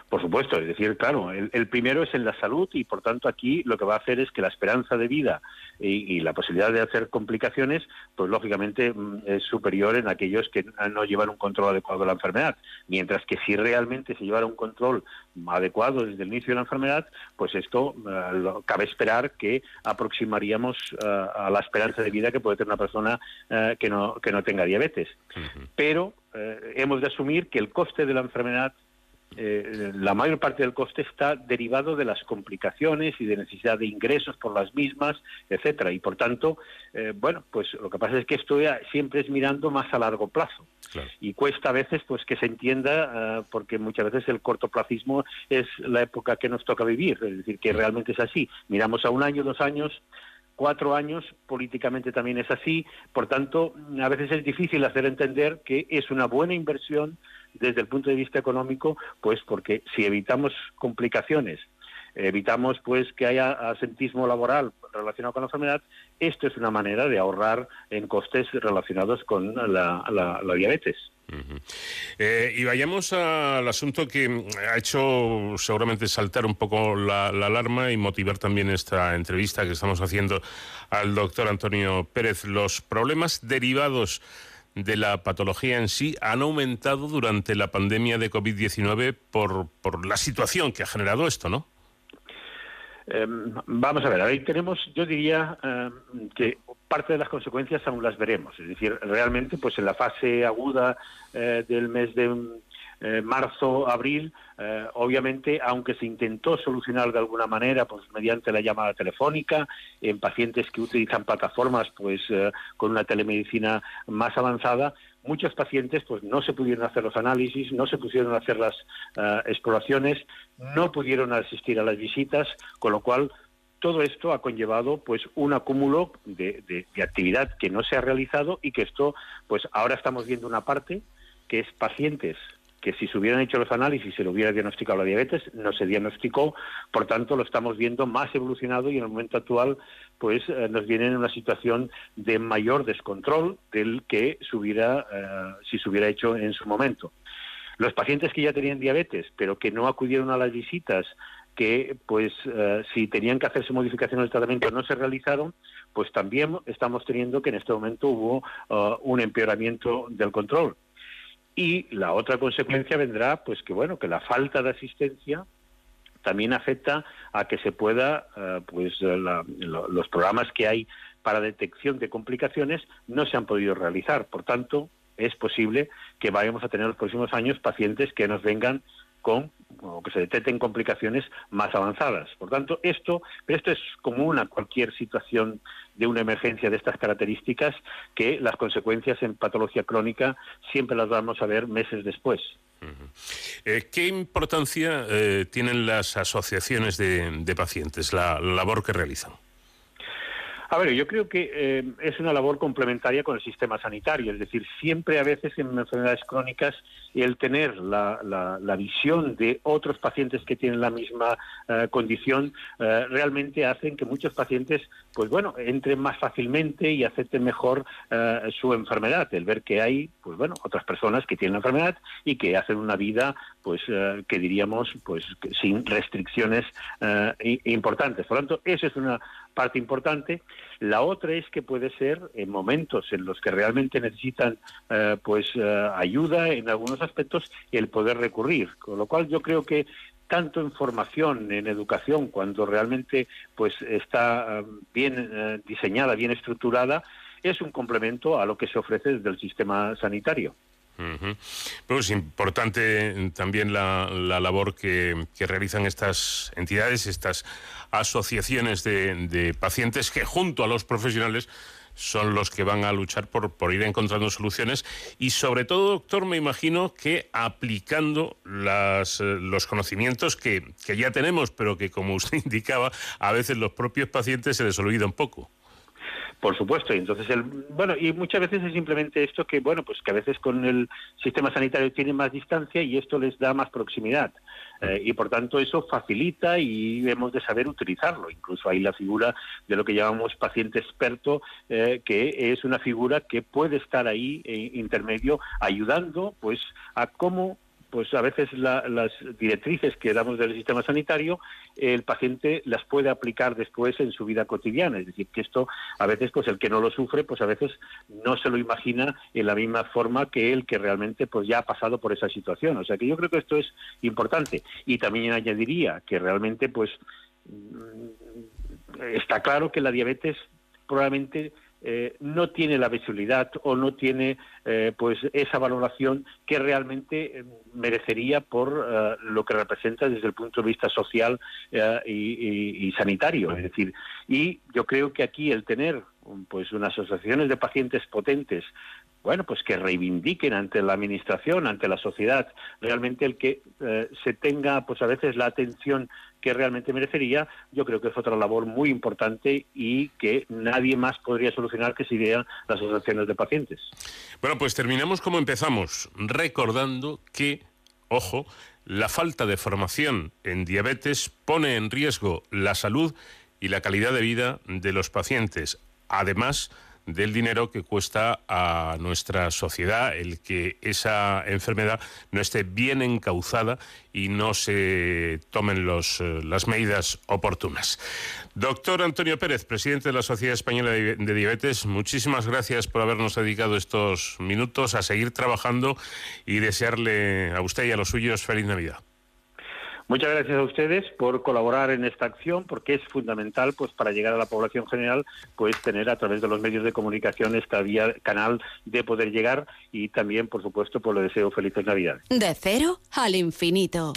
Por supuesto, es decir, claro, el, primero es en la salud y por tanto aquí lo que va a hacer es que la esperanza de vida y, la posibilidad de hacer complicaciones, pues lógicamente mm, es superior en aquellos que no llevan un control adecuado de la enfermedad. Mientras que si realmente se llevara un control adecuado desde el inicio de la enfermedad, pues esto eh, cabe esperar que aproximaríamos eh, a la esperanza de vida que puede tener una persona eh, que, no, que no tenga diabetes. Pero hemos de asumir que el coste de la enfermedad eh, la mayor parte del coste está derivado de las complicaciones y de necesidad de ingresos por las mismas, etcétera. Y por tanto, eh, bueno, pues lo que pasa es que esto siempre es mirando más a largo plazo. Y cuesta a veces pues que se entienda, eh, porque muchas veces el cortoplacismo es la época que nos toca vivir, es decir, que realmente es así. Miramos a un año, dos años, cuatro años, políticamente también es así, por tanto, a veces es difícil hacer entender que es una buena inversión desde el punto de vista económico, pues porque si evitamos complicaciones, evitamos pues que haya asentismo laboral relacionado con la enfermedad, esto es una manera de ahorrar en costes relacionados con la, diabetes. Eh, y vayamos al asunto que ha hecho seguramente saltar un poco la, alarma y motivar también esta entrevista que estamos haciendo al doctor Antonio Pérez. Los problemas derivados de la patología en sí han aumentado durante la pandemia de COVID-19 por, por la situación que ha generado esto, ¿no? Em, vamos a ver, ahí tenemos, yo diría em, que parte de las consecuencias aún las veremos. Es decir, realmente, pues en la fase aguda eh, del mes de eh, marzo, abril, obviamente, aunque se intentó solucionar de alguna manera, pues mediante la llamada telefónica, en pacientes que utilizan plataformas, pues con una telemedicina más avanzada, muchos pacientes pues no se pudieron hacer los análisis, no se pudieron hacer las exploraciones, no pudieron asistir a las visitas, con lo cual todo esto ha conllevado pues un acúmulo de, de, actividad que no se ha realizado y que esto pues ahora estamos viendo una parte que es pacientes que si se hubieran hecho los análisis se le hubiera diagnosticado la diabetes, no se diagnosticó, por tanto lo estamos viendo más evolucionado y en el momento actual pues eh, nos viene en una situación de mayor descontrol del que se eh, si se hubiera hecho en su momento. Los pacientes que ya tenían diabetes, pero que no acudieron a las visitas que pues eh, si tenían que hacerse modificaciones del tratamiento no se realizaron, pues también estamos teniendo que en este momento hubo un empeoramiento del control. Y la otra consecuencia vendrá, pues que bueno, que la falta de asistencia también afecta a que se pueda, eh, pues los programas que hay para detección de complicaciones no se han podido realizar. Por tanto, es posible que vayamos a tener en los próximos años pacientes que nos vengan con o que se detecten complicaciones más avanzadas. Por tanto, esto, esto es común a cualquier situación de una emergencia de estas características, que las consecuencias en patología crónica siempre las vamos a ver meses después. Eh, ¿Qué importancia eh, tienen las asociaciones de, pacientes, la labor que realizan? A ver, yo creo que eh, es una labor complementaria con el sistema sanitario, es decir, siempre a veces en enfermedades crónicas el tener la, la, visión de otros pacientes que tienen la misma eh, condición eh, realmente hacen que muchos pacientes, pues bueno, entren más fácilmente y acepten mejor su enfermedad, el ver que hay, pues bueno, otras personas que tienen enfermedad y que hacen una vida, pues que diríamos, pues sin restricciones importantes. Por lo tanto, esa es una parte importante. La otra es que puede ser en momentos en los que realmente necesitan eh, pues eh, ayuda en algunos aspectos el poder recurrir. Con lo cual yo creo que tanto en formación, en educación, cuando realmente pues está eh, bien diseñada, bien estructurada, es un complemento a lo que se ofrece desde el sistema sanitario. Pero es importante también la, labor que, realizan estas entidades, estas asociaciones de, pacientes que junto a los profesionales son los que van a luchar por, por ir encontrando soluciones y sobre todo, doctor, me imagino que aplicando las, eh, los conocimientos que, que ya tenemos, pero que como usted indicaba, a veces los propios pacientes se les olvida un poco. Por supuesto, y entonces el bueno y muchas veces es simplemente esto que bueno pues que a veces con el sistema sanitario tienen más distancia y esto les da más proximidad eh, y por tanto eso facilita y hemos de saber utilizarlo. Incluso hay la figura de lo que llamamos paciente experto eh, que es una figura que puede estar ahí eh, intermedio ayudando pues a cómo pues a veces las directrices que damos del sistema sanitario, el paciente las puede aplicar después en su vida cotidiana. Es decir, que esto a veces, pues el que no lo sufre, pues a veces no se lo imagina en la misma forma que el que realmente pues ya ha pasado por esa situación. O sea que yo creo que esto es importante. Y también añadiría que realmente, pues mm, está claro que la diabetes probablemente eh, no tiene la visibilidad o no tiene eh, pues esa valoración que realmente eh, merecería por lo que representa desde el punto de vista social y, sanitario. Es decir y yo creo que aquí el tener pues unas asociaciones de pacientes potentes bueno, pues que reivindiquen ante la administración, ante la sociedad, realmente el que eh, se tenga, pues a veces la atención que realmente merecería, yo creo que es otra labor muy importante y que nadie más podría solucionar que si vean las asociaciones de pacientes. Bueno, pues terminamos como empezamos, recordando que, ojo, la falta de formación en diabetes pone en riesgo la salud y la calidad de vida de los pacientes. Además, del dinero que cuesta a nuestra sociedad el que esa enfermedad no esté bien encauzada y no se tomen los, eh, las medidas oportunas. Doctor Antonio Pérez, presidente de la Sociedad Española de Diabetes, muchísimas gracias por habernos dedicado estos minutos a seguir trabajando y desearle a usted y a los suyos feliz Navidad. Muchas gracias a ustedes por colaborar en esta acción, porque es fundamental, pues, para llegar a la población general, pues, tener a través de los medios de comunicación esta vía, canal de poder llegar y también, por supuesto, pues, le deseo felices Navidades. De cero al infinito.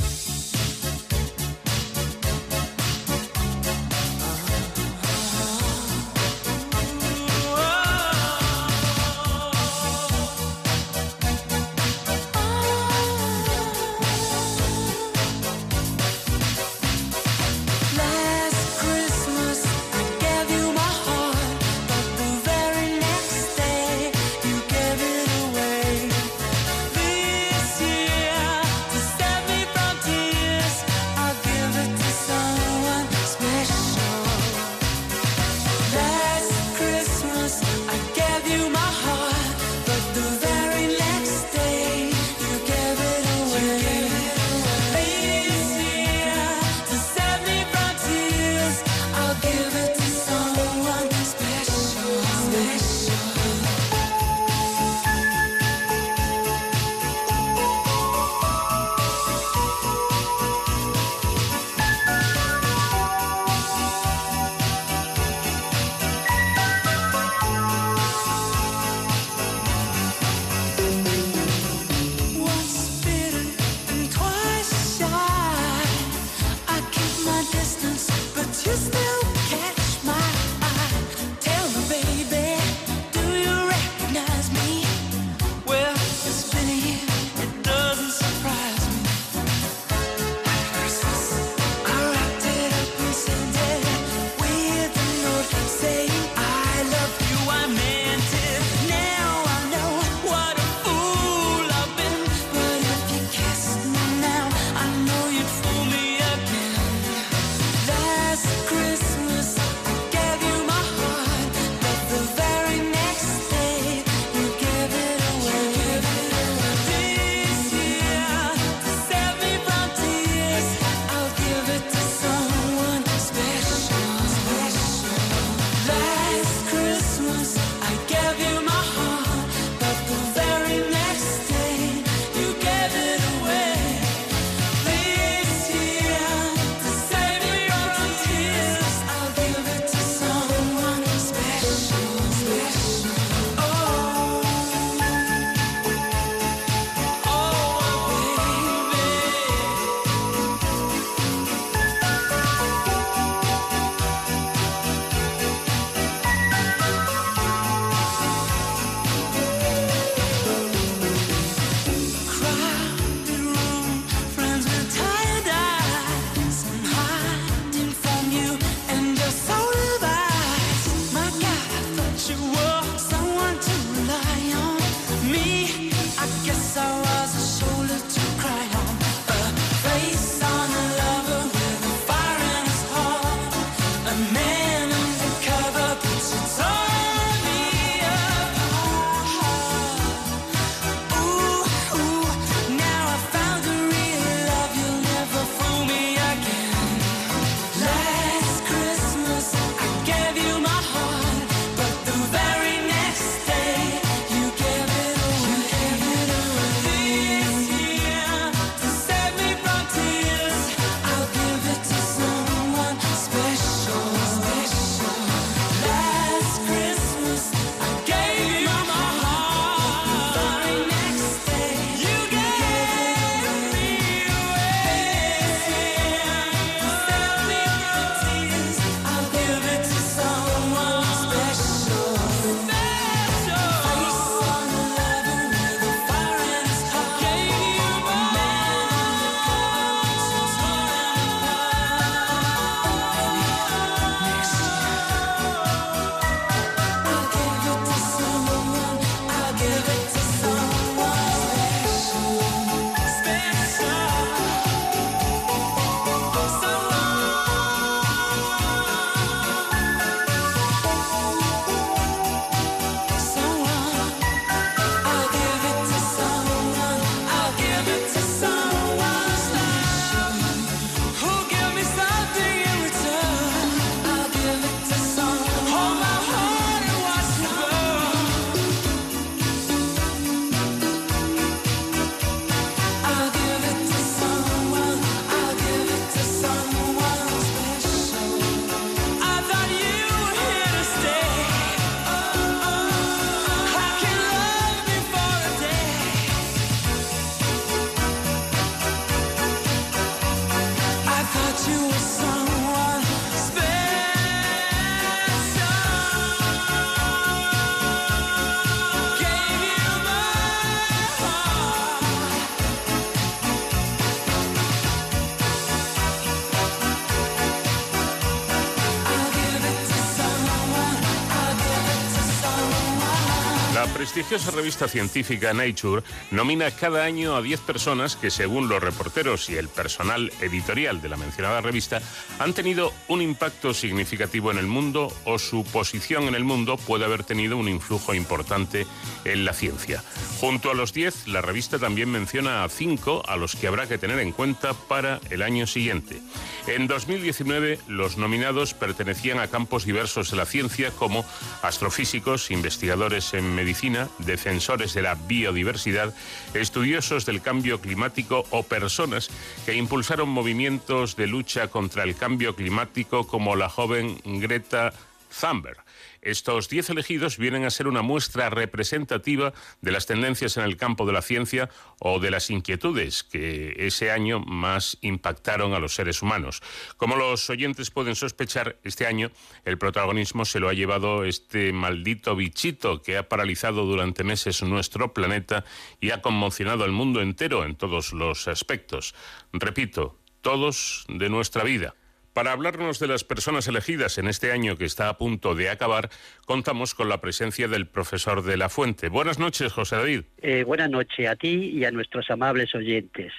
Prestigiosa revista científica Nature nomina cada año a 10 personas que, según los reporteros y el personal editorial de la mencionada revista, han tenido un impacto significativo en el mundo o su posición en el mundo puede haber tenido un influjo importante en la ciencia. Junto a los 10, la revista también menciona a 5 a los que habrá que tener en cuenta para el año siguiente. En 2019, los nominados pertenecían a campos diversos de la ciencia como astrofísicos, investigadores en medicina, defensores de la biodiversidad, estudiosos del cambio climático o personas que impulsaron movimientos de lucha contra el cambio climático como la joven Greta Thunberg. Estos 10 elegidos vienen a ser una muestra representativa de las tendencias en el campo de la ciencia o de las inquietudes que ese año más impactaron a los seres humanos. Como los oyentes pueden sospechar, este año el protagonismo se lo ha llevado este maldito bichito que ha paralizado durante meses nuestro planeta y ha conmocionado al mundo entero en todos los aspectos. Repito, todos de nuestra vida. Para hablarnos de las personas elegidas en este año que está a punto de acabar, contamos con la presencia del profesor de la Fuente. Buenas noches, José David. Eh, buenas noches a ti y a nuestros amables oyentes.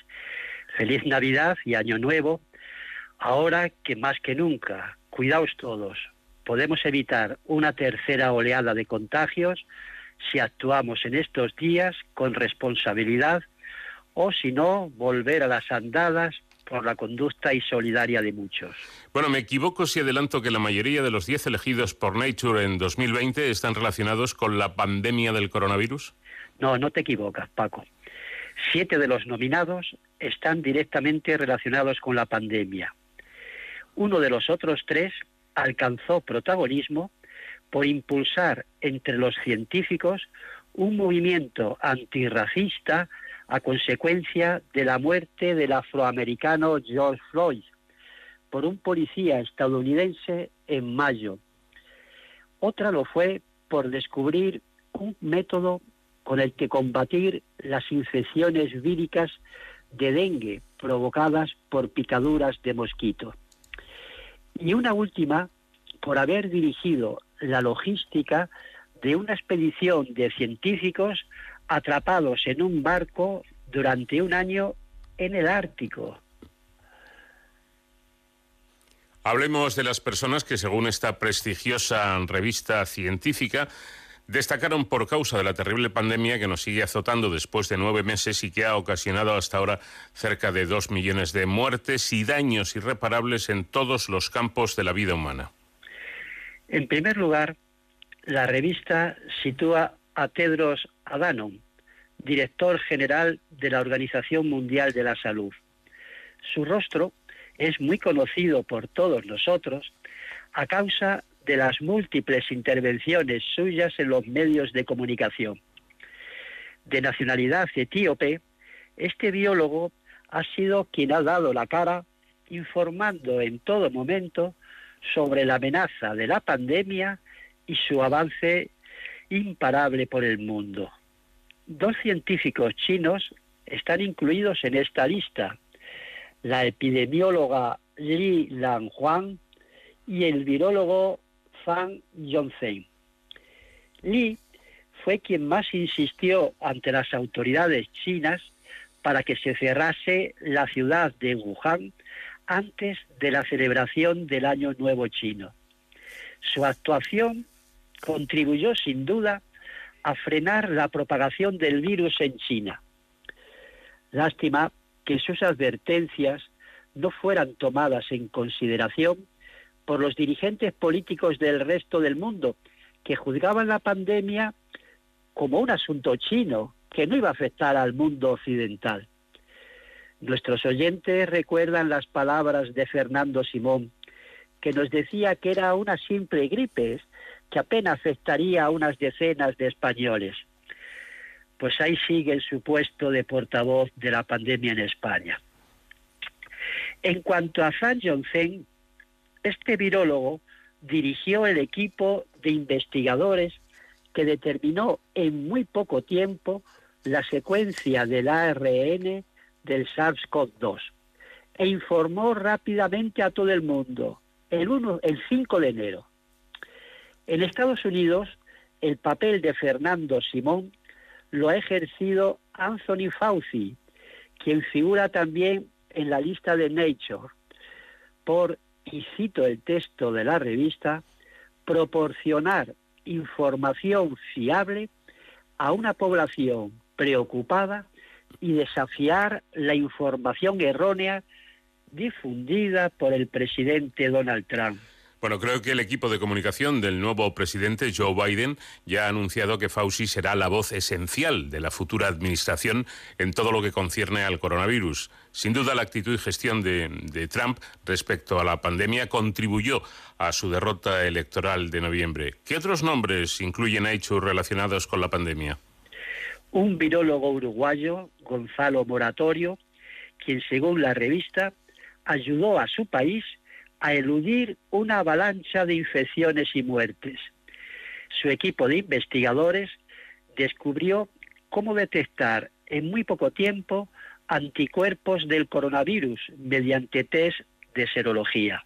Feliz Navidad y Año Nuevo. Ahora que más que nunca, cuidaos todos. Podemos evitar una tercera oleada de contagios si actuamos en estos días con responsabilidad o si no, volver a las andadas por la conducta y solidaria de muchos. Bueno, me equivoco si adelanto que la mayoría de los 10 elegidos por Nature en 2020 están relacionados con la pandemia del coronavirus. No, no te equivocas, Paco. Siete de los nominados están directamente relacionados con la pandemia. Uno de los otros tres alcanzó protagonismo por impulsar entre los científicos un movimiento antirracista a consecuencia de la muerte del afroamericano George Floyd por un policía estadounidense en mayo. Otra lo fue por descubrir un método con el que combatir las infecciones víricas de dengue provocadas por picaduras de mosquito. Y una última por haber dirigido la logística de una expedición de científicos atrapados en un barco durante un año en el Ártico. Hablemos de las personas que, según esta prestigiosa revista científica, destacaron por causa de la terrible pandemia que nos sigue azotando después de nueve meses y que ha ocasionado hasta ahora cerca de dos millones de muertes y daños irreparables en todos los campos de la vida humana. En primer lugar, la revista sitúa a Tedros Adhanom, director general de la Organización Mundial de la Salud. Su rostro es muy conocido por todos nosotros a causa de las múltiples intervenciones suyas en los medios de comunicación. De nacionalidad etíope, este biólogo ha sido quien ha dado la cara informando en todo momento sobre la amenaza de la pandemia y su avance imparable por el mundo. Dos científicos chinos están incluidos en esta lista, la epidemióloga Li Langhuang y el virólogo Fang Yongzhen. Li fue quien más insistió ante las autoridades chinas para que se cerrase la ciudad de Wuhan antes de la celebración del Año Nuevo Chino. Su actuación contribuyó sin duda a frenar la propagación del virus en China. Lástima que sus advertencias no fueran tomadas en consideración por los dirigentes políticos del resto del mundo, que juzgaban la pandemia como un asunto chino, que no iba a afectar al mundo occidental. Nuestros oyentes recuerdan las palabras de Fernando Simón, que nos decía que era una simple gripe, que apenas afectaría a unas decenas de españoles. Pues ahí sigue su puesto de portavoz de la pandemia en España. En cuanto a Fan Yongzhen, este virólogo dirigió el equipo de investigadores que determinó en muy poco tiempo la secuencia del ARN del SARS-CoV-2 e informó rápidamente a todo el mundo el, 1, el 5 de enero en Estados Unidos, el papel de Fernando Simón lo ha ejercido Anthony Fauci, quien figura también en la lista de Nature, por, y cito el texto de la revista, proporcionar información fiable a una población preocupada y desafiar la información errónea difundida por el presidente Donald Trump. Bueno, creo que el equipo de comunicación del nuevo presidente Joe Biden ya ha anunciado que Fauci será la voz esencial de la futura administración en todo lo que concierne al coronavirus. Sin duda, la actitud y gestión de, de Trump respecto a la pandemia contribuyó a su derrota electoral de noviembre. ¿Qué otros nombres incluyen hechos relacionados con la pandemia? Un virólogo uruguayo, Gonzalo Moratorio, quien según la revista ayudó a su país a eludir una avalancha de infecciones y muertes. Su equipo de investigadores descubrió cómo detectar en muy poco tiempo anticuerpos del coronavirus mediante test de serología.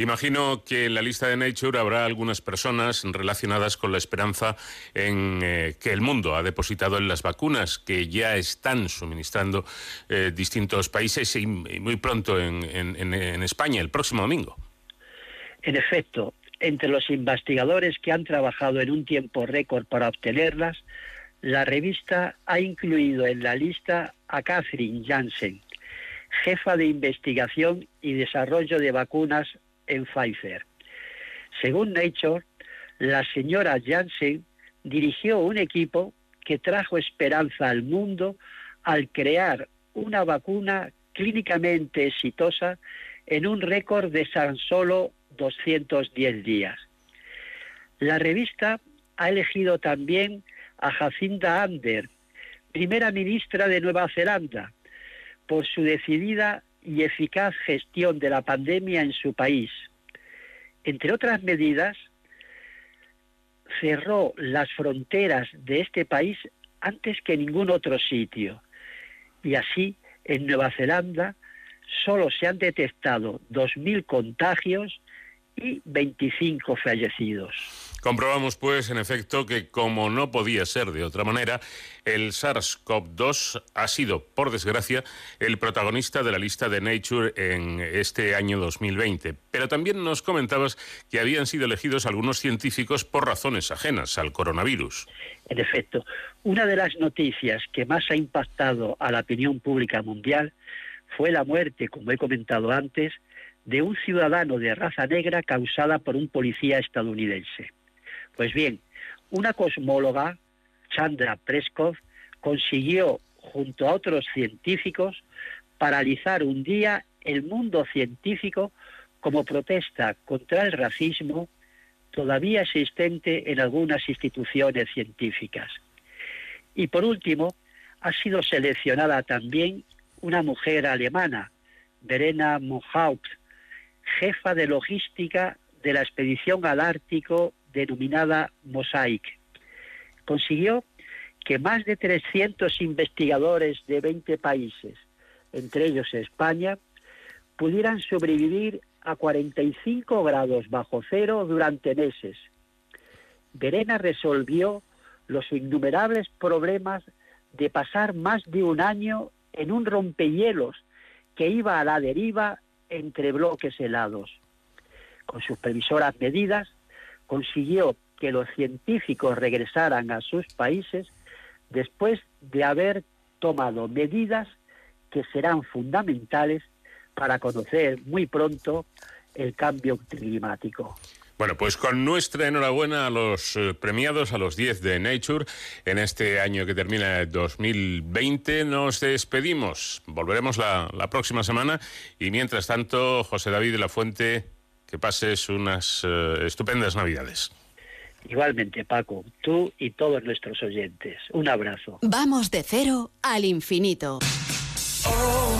Imagino que en la lista de Nature habrá algunas personas relacionadas con la esperanza en eh, que el mundo ha depositado en las vacunas que ya están suministrando eh, distintos países y, muy pronto en, en España, el próximo domingo. En efecto, entre los investigadores que han trabajado en un tiempo récord para obtenerlas, la revista ha incluido en la lista a Catherine Janssen, jefa de investigación y desarrollo de vacunas en Pfizer. Según Nature, la señora Janssen dirigió un equipo que trajo esperanza al mundo al crear una vacuna clínicamente exitosa en un récord de tan solo 210 días. La revista ha elegido también a Jacinda Ander, primera ministra de Nueva Zelanda, por su decidida y eficaz gestión de la pandemia en su país. Entre otras medidas, cerró las fronteras de este país antes que ningún otro sitio. Y así, en Nueva Zelanda, solo se han detectado 2.000 contagios y 25 fallecidos. Comprobamos, pues, en efecto, que como no podía ser de otra manera, el SARS-CoV-2 ha sido, por desgracia, el protagonista de la lista de Nature en este año 2020. Pero también nos comentabas que habían sido elegidos algunos científicos por razones ajenas al coronavirus. En efecto, una de las noticias que más ha impactado a la opinión pública mundial fue la muerte, como he comentado antes, de un ciudadano de raza negra causada por un policía estadounidense. Pues bien, una cosmóloga, Chandra Preskov, consiguió, junto a otros científicos, paralizar un día el mundo científico como protesta contra el racismo todavía existente en algunas instituciones científicas. Y por último, ha sido seleccionada también una mujer alemana, Verena Mohaupt, jefa de logística de la expedición al Ártico denominada Mosaic. Consiguió que más de 300 investigadores de 20 países, entre ellos España, pudieran sobrevivir a 45 grados bajo cero durante meses. Verena resolvió los innumerables problemas de pasar más de un año en un rompehielos que iba a la deriva entre bloques helados. Con sus previsoras medidas, consiguió que los científicos regresaran a sus países después de haber tomado medidas que serán fundamentales para conocer muy pronto el cambio climático. Bueno, pues con nuestra enhorabuena a los eh, premiados, a los 10 de Nature, en este año que termina el 2020, nos despedimos. Volveremos la, la próxima semana y mientras tanto, José David de la Fuente, que pases unas uh, estupendas Navidades. Igualmente, Paco, tú y todos nuestros oyentes. Un abrazo. Vamos de cero al infinito. Oh.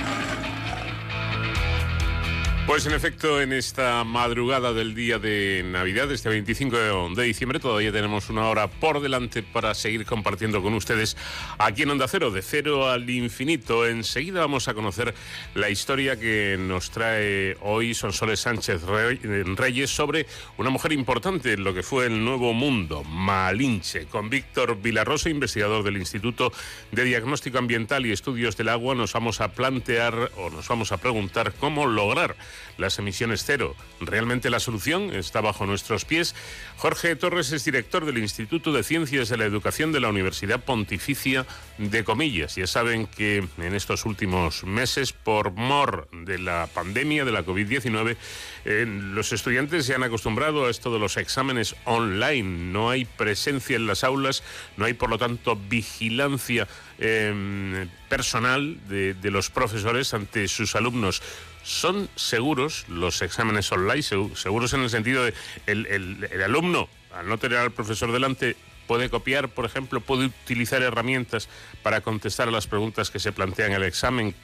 Pues en efecto, en esta madrugada del día de Navidad, este 25 de diciembre, todavía tenemos una hora por delante para seguir compartiendo con ustedes aquí en Onda Cero, de cero al infinito. Enseguida vamos a conocer la historia que nos trae hoy Sonsoles Sánchez Reyes sobre una mujer importante en lo que fue el nuevo mundo, Malinche, con Víctor Vilarrosa, investigador del Instituto de Diagnóstico Ambiental y Estudios del Agua. Nos vamos a plantear o nos vamos a preguntar cómo lograr las emisiones cero. ¿Realmente la solución está bajo nuestros pies? Jorge Torres es director del Instituto de Ciencias de la Educación de la Universidad Pontificia de Comillas. Ya saben que en estos últimos meses, por mor de la pandemia de la COVID-19, eh, los estudiantes se han acostumbrado a esto de los exámenes online. No hay presencia en las aulas, no hay por lo tanto vigilancia em, personal de los profesores ante sus alumnos son seguros los exámenes online, seguros en el sentido de el, el, alumno, al no tener al profesor delante, puede copiar, por ejemplo, puede utilizar herramientas para contestar a las preguntas que se plantean en el examen.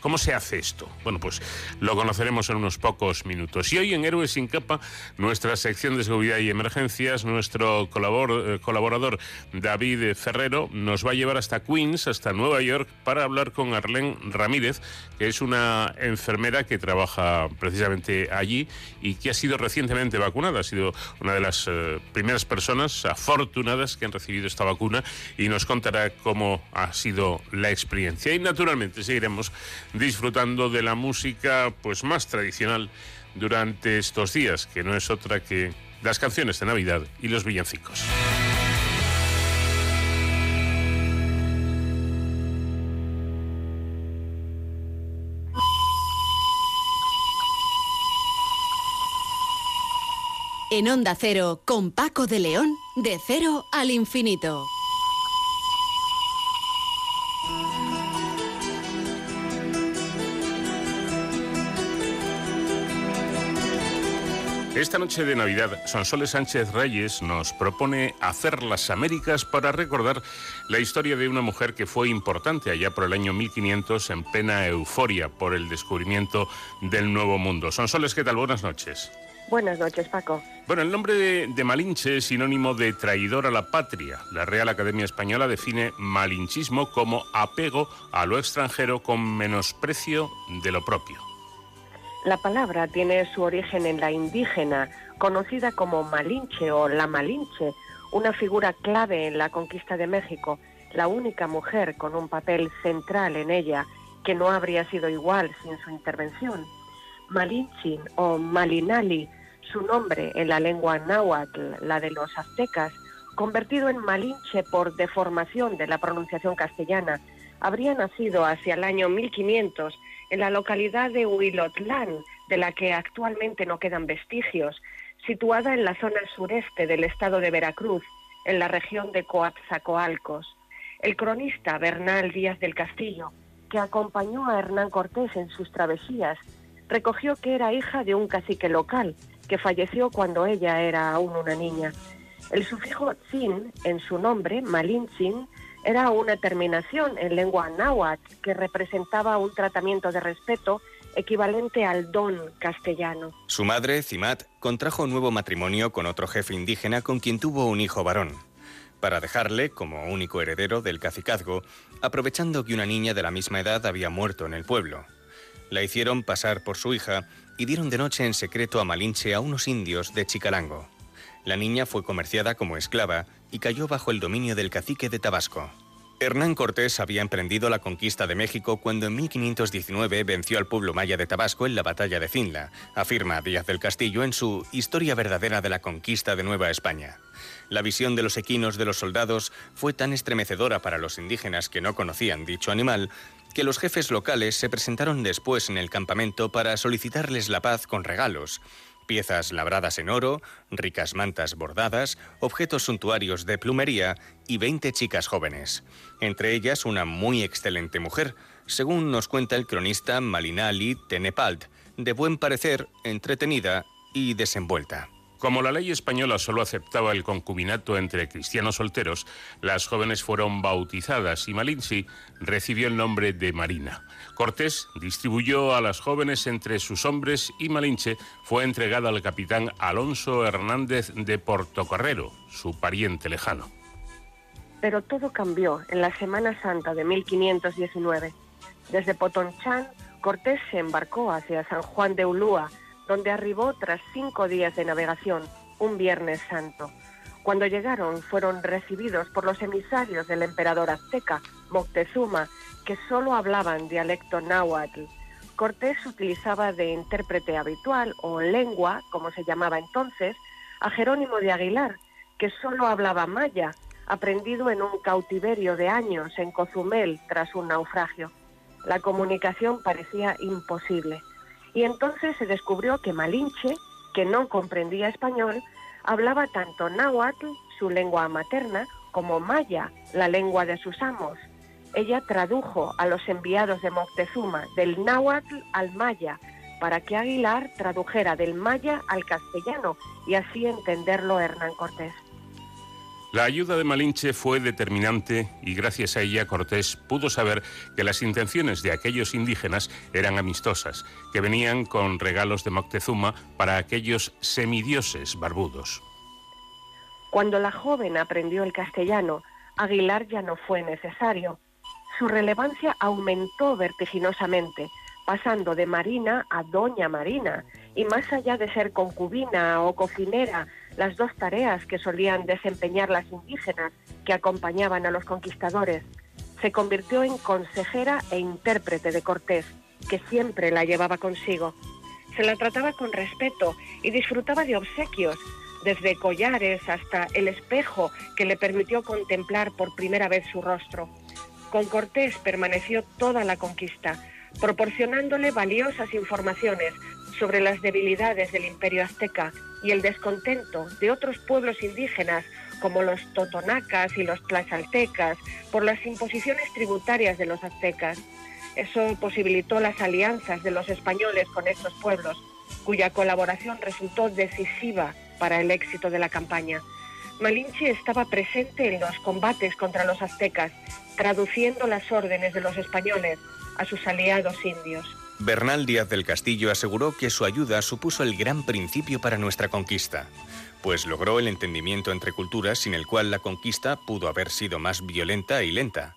¿Cómo se hace esto? Bueno, pues lo conoceremos en unos pocos minutos. Y hoy en Héroes sin capa, nuestra sección de seguridad y emergencias, nuestro eh, colaborador David Ferrero nos va a llevar hasta Queens, hasta Nueva York, para hablar con Arlene Ramírez, que es una enfermera que trabaja precisamente allí y que ha sido recientemente vacunada. Ha sido una de las eh, primeras personas afortunadas que han recibido esta vacuna y nos contará cómo ha sido la experiencia. Y naturalmente seguiremos disfrutando de la música pues más tradicional durante estos días, que no es otra que las canciones de Navidad y los villancicos. En Onda Cero, con Paco de León, de cero al infinito. Esta noche de Navidad, Sonsoles Sánchez Reyes nos propone hacer las Américas para recordar la historia de una mujer que fue importante allá por el año 1500 en plena euforia por el descubrimiento del Nuevo Mundo. Sonsoles, ¿qué tal? Buenas noches. Buenas noches, Paco. Bueno, el nombre de, de, Malinche es sinónimo de traidor a la patria. La Real Academia Española define malinchismo como apego a lo extranjero con menosprecio de lo propio. La palabra tiene su origen en la indígena, conocida como Malinche o la Malinche, una figura clave en la conquista de México, la única mujer con un papel central en ella, que no habría sido igual sin su intervención. Malinchin o Malinali, su nombre en la lengua náhuatl, la de los aztecas, convertido en Malinche por deformación de la pronunciación castellana, habría nacido hacia el año 1500 en la localidad de Huilotlán, de la que actualmente no quedan vestigios, situada en la zona sureste del estado de Veracruz, en la región de Coatzacoalcos. El cronista Bernal Díaz del Castillo, que acompañó a Hernán Cortés en sus travesías, recogió que era hija de un cacique local, que falleció cuando ella era aún una niña. El sufijo tzin en su nombre, Malintzin, era una terminación en lengua náhuatl que representaba un tratamiento de respeto equivalente al don castellano. Su madre, Cimat, contrajo un nuevo matrimonio con otro jefe indígena con quien tuvo un hijo varón, para dejarle como único heredero del cacicazgo, aprovechando que una niña de la misma edad había muerto en el pueblo. La hicieron pasar por su hija y dieron de noche en secreto a Malinche a unos indios de Chicalango. La niña fue comerciada como esclava y cayó bajo el dominio del cacique de Tabasco. Hernán Cortés había emprendido la conquista de México cuando en 1519 venció al pueblo maya de Tabasco en la batalla de Cinla, afirma Díaz del Castillo en su Historia verdadera de la conquista de Nueva España. La visión de los equinos de los soldados fue tan estremecedora para los indígenas que no conocían dicho animal que los jefes locales se presentaron después en el campamento para solicitarles la paz con regalos, piezas labradas en oro, ricas mantas bordadas, objetos suntuarios de plumería y 20 chicas jóvenes, entre ellas una muy excelente mujer, según nos cuenta el cronista Malinali Tenepalt, de buen parecer, entretenida y desenvuelta. Como la ley española solo aceptaba el concubinato entre cristianos solteros, las jóvenes fueron bautizadas y Malinche recibió el nombre de Marina. Cortés distribuyó a las jóvenes entre sus hombres y Malinche fue entregada al capitán Alonso Hernández de Portocarrero, su pariente lejano. Pero todo cambió en la Semana Santa de 1519. Desde Potonchán, Cortés se embarcó hacia San Juan de Ulúa, donde arribó tras cinco días de navegación, un Viernes Santo. Cuando llegaron fueron recibidos por los emisarios del emperador azteca, Moctezuma, que solo hablaban dialecto náhuatl. Cortés utilizaba de intérprete habitual o lengua, como se llamaba entonces, a Jerónimo de Aguilar, que solo hablaba maya, aprendido en un cautiverio de años en Cozumel tras un naufragio. La comunicación parecía imposible. Y entonces se descubrió que Malinche, que no comprendía español, hablaba tanto náhuatl, su lengua materna, como maya, la lengua de sus amos. Ella tradujo a los enviados de Moctezuma del náhuatl al maya, para que Aguilar tradujera del maya al castellano y así entenderlo Hernán Cortés. La ayuda de Malinche fue determinante y gracias a ella Cortés pudo saber que las intenciones de aquellos indígenas eran amistosas, que venían con regalos de Moctezuma para aquellos semidioses barbudos. Cuando la joven aprendió el castellano, Aguilar ya no fue necesario. Su relevancia aumentó vertiginosamente, pasando de Marina a Doña Marina, y más allá de ser concubina o cocinera, las dos tareas que solían desempeñar las indígenas que acompañaban a los conquistadores, se convirtió en consejera e intérprete de Cortés, que siempre la llevaba consigo. Se la trataba con respeto y disfrutaba de obsequios, desde collares hasta el espejo que le permitió contemplar por primera vez su rostro. Con Cortés permaneció toda la conquista, proporcionándole valiosas informaciones sobre las debilidades del imperio azteca y el descontento de otros pueblos indígenas como los totonacas y los tlaxaltecas por las imposiciones tributarias de los aztecas. Eso posibilitó las alianzas de los españoles con estos pueblos, cuya colaboración resultó decisiva para el éxito de la campaña. Malinche estaba presente en los combates contra los aztecas, traduciendo las órdenes de los españoles a sus aliados indios. Bernal Díaz del Castillo aseguró que su ayuda supuso el gran principio para nuestra conquista, pues logró el entendimiento entre culturas sin el cual la conquista pudo haber sido más violenta y lenta.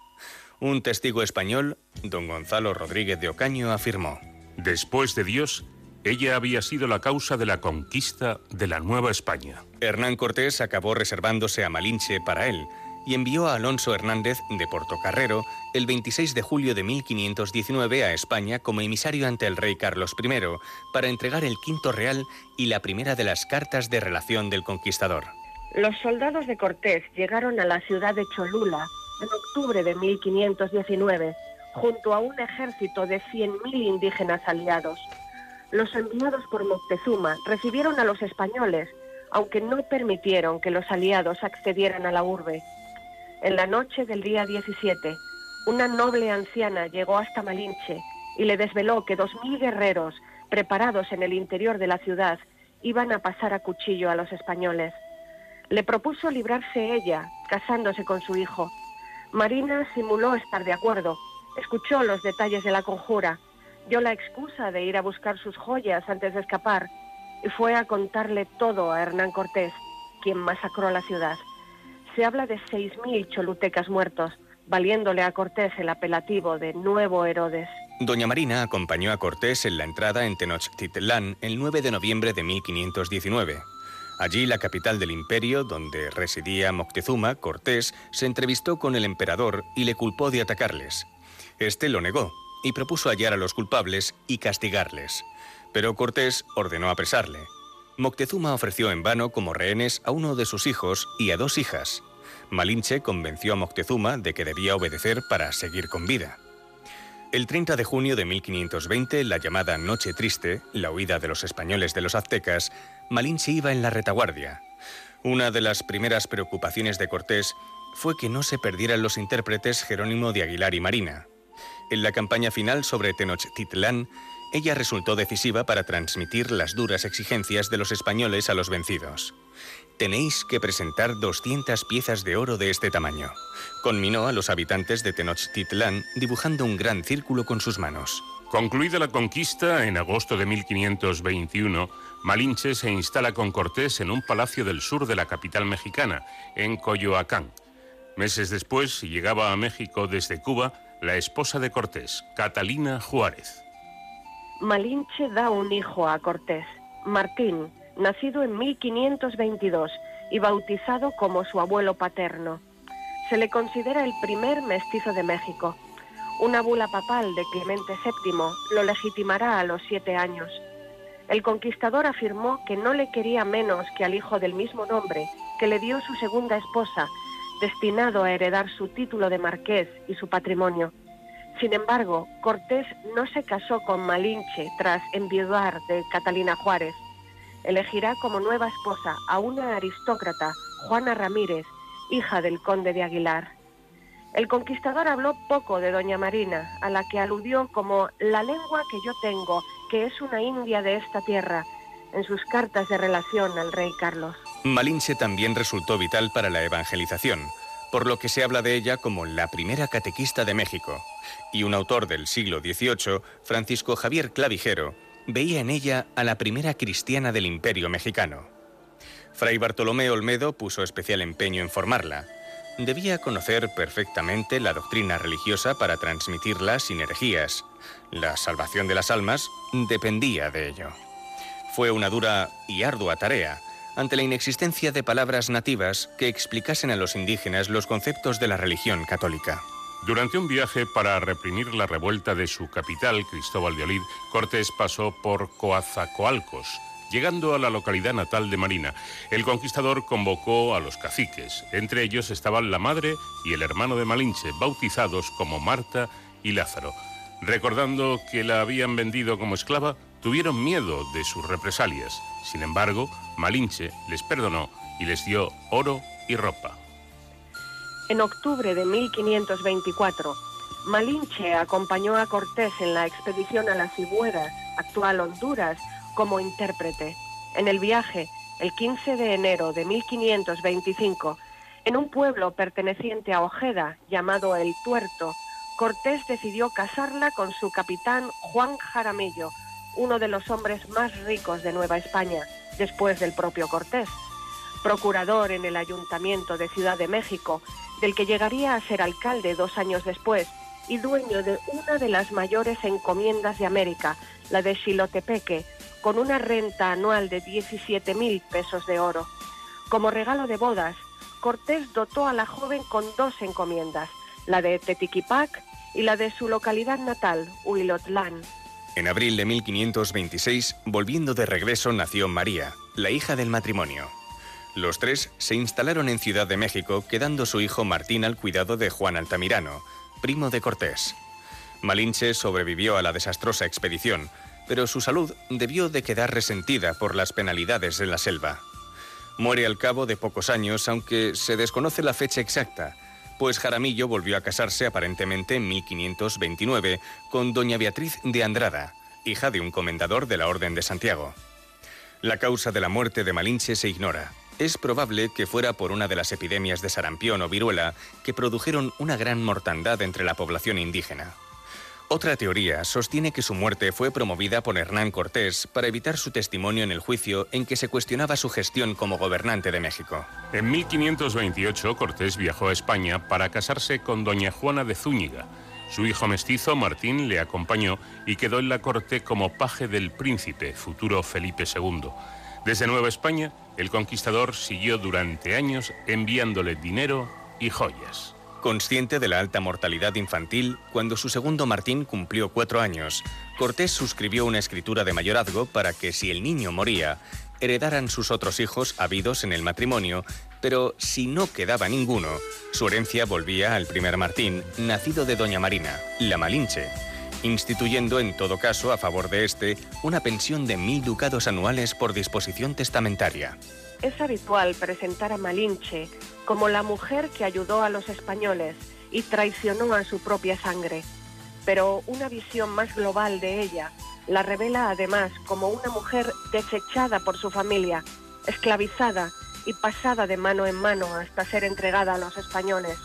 Un testigo español, don Gonzalo Rodríguez de Ocaño, afirmó, Después de Dios, ella había sido la causa de la conquista de la Nueva España. Hernán Cortés acabó reservándose a Malinche para él, y envió a Alonso Hernández de Portocarrero el 26 de julio de 1519 a España como emisario ante el rey Carlos I para entregar el quinto real y la primera de las cartas de relación del conquistador. Los soldados de Cortés llegaron a la ciudad de Cholula en octubre de 1519 junto a un ejército de 100.000 indígenas aliados. Los enviados por Moctezuma recibieron a los españoles, aunque no permitieron que los aliados accedieran a la urbe. En la noche del día 17, una noble anciana llegó hasta Malinche y le desveló que dos mil guerreros, preparados en el interior de la ciudad, iban a pasar a cuchillo a los españoles. Le propuso librarse ella, casándose con su hijo. Marina simuló estar de acuerdo, escuchó los detalles de la conjura, dio la excusa de ir a buscar sus joyas antes de escapar y fue a contarle todo a Hernán Cortés, quien masacró la ciudad se habla de 6.000 cholutecas muertos, valiéndole a Cortés el apelativo de Nuevo Herodes. Doña Marina acompañó a Cortés en la entrada en Tenochtitlán el 9 de noviembre de 1519. Allí, la capital del imperio, donde residía Moctezuma, Cortés se entrevistó con el emperador y le culpó de atacarles. Este lo negó y propuso hallar a los culpables y castigarles. Pero Cortés ordenó apresarle. Moctezuma ofreció en vano como rehenes a uno de sus hijos y a dos hijas. Malinche convenció a Moctezuma de que debía obedecer para seguir con vida. El 30 de junio de 1520, la llamada Noche Triste, la huida de los españoles de los aztecas, Malinche iba en la retaguardia. Una de las primeras preocupaciones de Cortés fue que no se perdieran los intérpretes Jerónimo de Aguilar y Marina. En la campaña final sobre Tenochtitlán, ella resultó decisiva para transmitir las duras exigencias de los españoles a los vencidos tenéis que presentar 200 piezas de oro de este tamaño. Conminó a los habitantes de Tenochtitlán dibujando un gran círculo con sus manos. Concluida la conquista, en agosto de 1521, Malinche se instala con Cortés en un palacio del sur de la capital mexicana, en Coyoacán. Meses después llegaba a México desde Cuba la esposa de Cortés, Catalina Juárez. Malinche da un hijo a Cortés, Martín, nacido en 1522 y bautizado como su abuelo paterno. Se le considera el primer mestizo de México. Una bula papal de Clemente VII lo legitimará a los siete años. El conquistador afirmó que no le quería menos que al hijo del mismo nombre que le dio su segunda esposa, destinado a heredar su título de marqués y su patrimonio. Sin embargo, Cortés no se casó con Malinche tras enviudar de Catalina Juárez elegirá como nueva esposa a una aristócrata, Juana Ramírez, hija del conde de Aguilar. El conquistador habló poco de doña Marina, a la que aludió como la lengua que yo tengo, que es una india de esta tierra, en sus cartas de relación al rey Carlos. Malinche también resultó vital para la evangelización, por lo que se habla de ella como la primera catequista de México. Y un autor del siglo XVIII, Francisco Javier Clavijero, veía en ella a la primera cristiana del imperio mexicano. Fray Bartolomé Olmedo puso especial empeño en formarla. Debía conocer perfectamente la doctrina religiosa para transmitirla sin herejías. La salvación de las almas dependía de ello. Fue una dura y ardua tarea, ante la inexistencia de palabras nativas que explicasen a los indígenas los conceptos de la religión católica. Durante un viaje para reprimir la revuelta de su capital, Cristóbal de Olid, Cortés pasó por Coazacoalcos. Llegando a la localidad natal de Marina, el conquistador convocó a los caciques. Entre ellos estaban la madre y el hermano de Malinche, bautizados como Marta y Lázaro. Recordando que la habían vendido como esclava, tuvieron miedo de sus represalias. Sin embargo, Malinche les perdonó y les dio oro y ropa. En octubre de 1524, Malinche acompañó a Cortés en la expedición a la Cibueras, actual Honduras, como intérprete. En el viaje, el 15 de enero de 1525, en un pueblo perteneciente a Ojeda llamado El Tuerto, Cortés decidió casarla con su capitán Juan Jaramillo, uno de los hombres más ricos de Nueva España, después del propio Cortés. Procurador en el Ayuntamiento de Ciudad de México, del que llegaría a ser alcalde dos años después, y dueño de una de las mayores encomiendas de América, la de Xilotepeque, con una renta anual de 17 mil pesos de oro. Como regalo de bodas, Cortés dotó a la joven con dos encomiendas, la de Tetiquipac y la de su localidad natal, Huilotlán. En abril de 1526, volviendo de regreso, nació María, la hija del matrimonio. Los tres se instalaron en Ciudad de México, quedando su hijo Martín al cuidado de Juan Altamirano, primo de Cortés. Malinche sobrevivió a la desastrosa expedición, pero su salud debió de quedar resentida por las penalidades de la selva. Muere al cabo de pocos años, aunque se desconoce la fecha exacta, pues Jaramillo volvió a casarse aparentemente en 1529 con doña Beatriz de Andrada, hija de un comendador de la Orden de Santiago. La causa de la muerte de Malinche se ignora. Es probable que fuera por una de las epidemias de sarampión o viruela que produjeron una gran mortandad entre la población indígena. Otra teoría sostiene que su muerte fue promovida por Hernán Cortés para evitar su testimonio en el juicio en que se cuestionaba su gestión como gobernante de México. En 1528 Cortés viajó a España para casarse con doña Juana de Zúñiga. Su hijo mestizo Martín le acompañó y quedó en la corte como paje del príncipe, futuro Felipe II. Desde Nueva España, el conquistador siguió durante años enviándole dinero y joyas. Consciente de la alta mortalidad infantil, cuando su segundo Martín cumplió cuatro años, Cortés suscribió una escritura de mayorazgo para que si el niño moría, heredaran sus otros hijos habidos en el matrimonio, pero si no quedaba ninguno, su herencia volvía al primer Martín, nacido de Doña Marina, la Malinche, instituyendo en todo caso a favor de este una pensión de mil ducados anuales por disposición testamentaria. Es habitual presentar a Malinche como la mujer que ayudó a los españoles y traicionó a su propia sangre, pero una visión más global de ella la revela además como una mujer desechada por su familia, esclavizada y pasada de mano en mano hasta ser entregada a los españoles.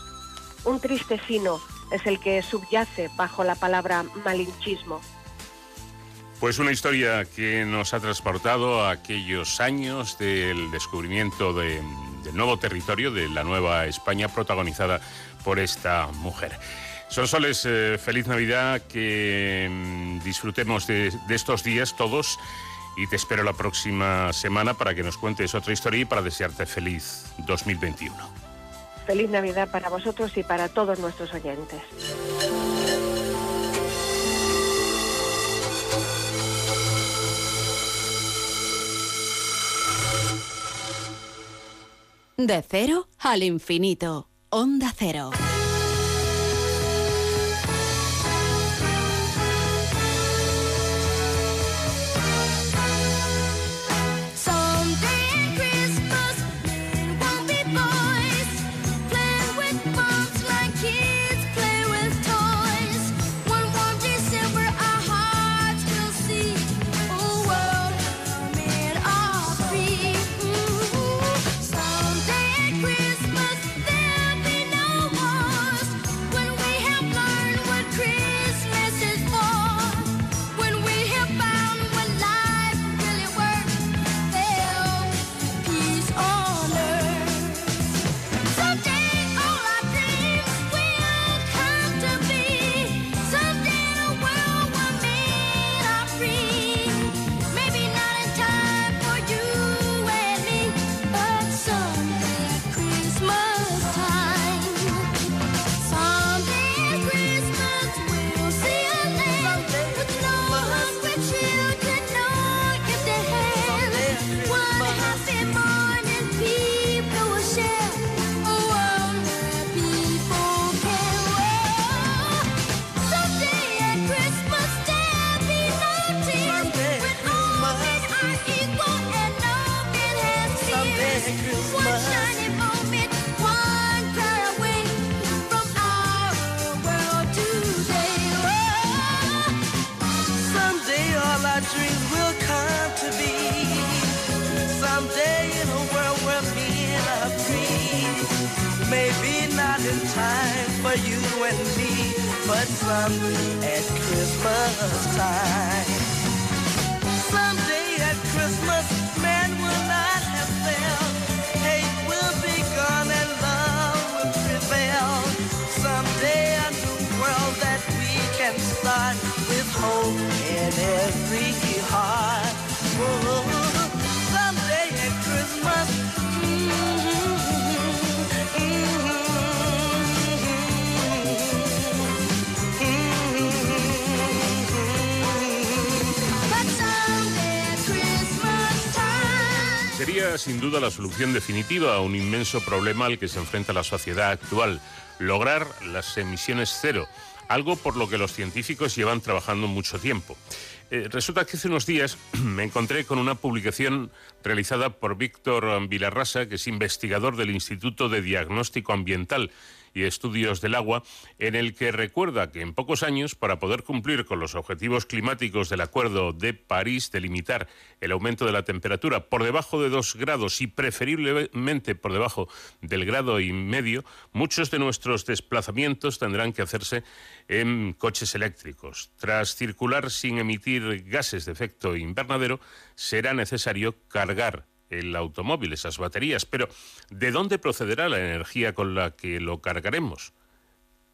Un triste sino es el que subyace bajo la palabra malinchismo. Pues una historia que nos ha transportado a aquellos años del descubrimiento de, del nuevo territorio, de la nueva España protagonizada por esta mujer. Son soles, eh, feliz Navidad, que mm, disfrutemos de estos días todos y te espero la próxima semana para que nos cuentes otra historia y para desearte feliz 2021. Feliz Navidad para vosotros y para todos nuestros oyentes. De cero al infinito. Onda cero. Someday at Christmas time. Someday at Christmas, man will not have failed. Hate will be gone and love will prevail. Someday a new world that we can start with hope Sin duda la solución definitiva a un inmenso problema al que se enfrenta la sociedad actual, lograr las emisiones cero, algo por lo que los científicos llevan trabajando mucho tiempo. Eh, resulta que hace unos días me encontré con una publicación realizada por Víctor Vilarrasa, que es investigador del Instituto de Diagnóstico Ambiental y Estudios del Agua, en el que recuerda que en pocos años, para poder cumplir con los objetivos climáticos del Acuerdo de París de limitar el aumento de la temperatura por debajo de dos grados y preferiblemente por debajo del grado y medio, muchos de nuestros desplazamientos tendrán que hacerse en coches eléctricos. Tras circular sin emitir gases de efecto invernadero, será necesario cargar el automóvil, esas baterías. Pero, ¿de dónde procederá la energía con la que lo cargaremos?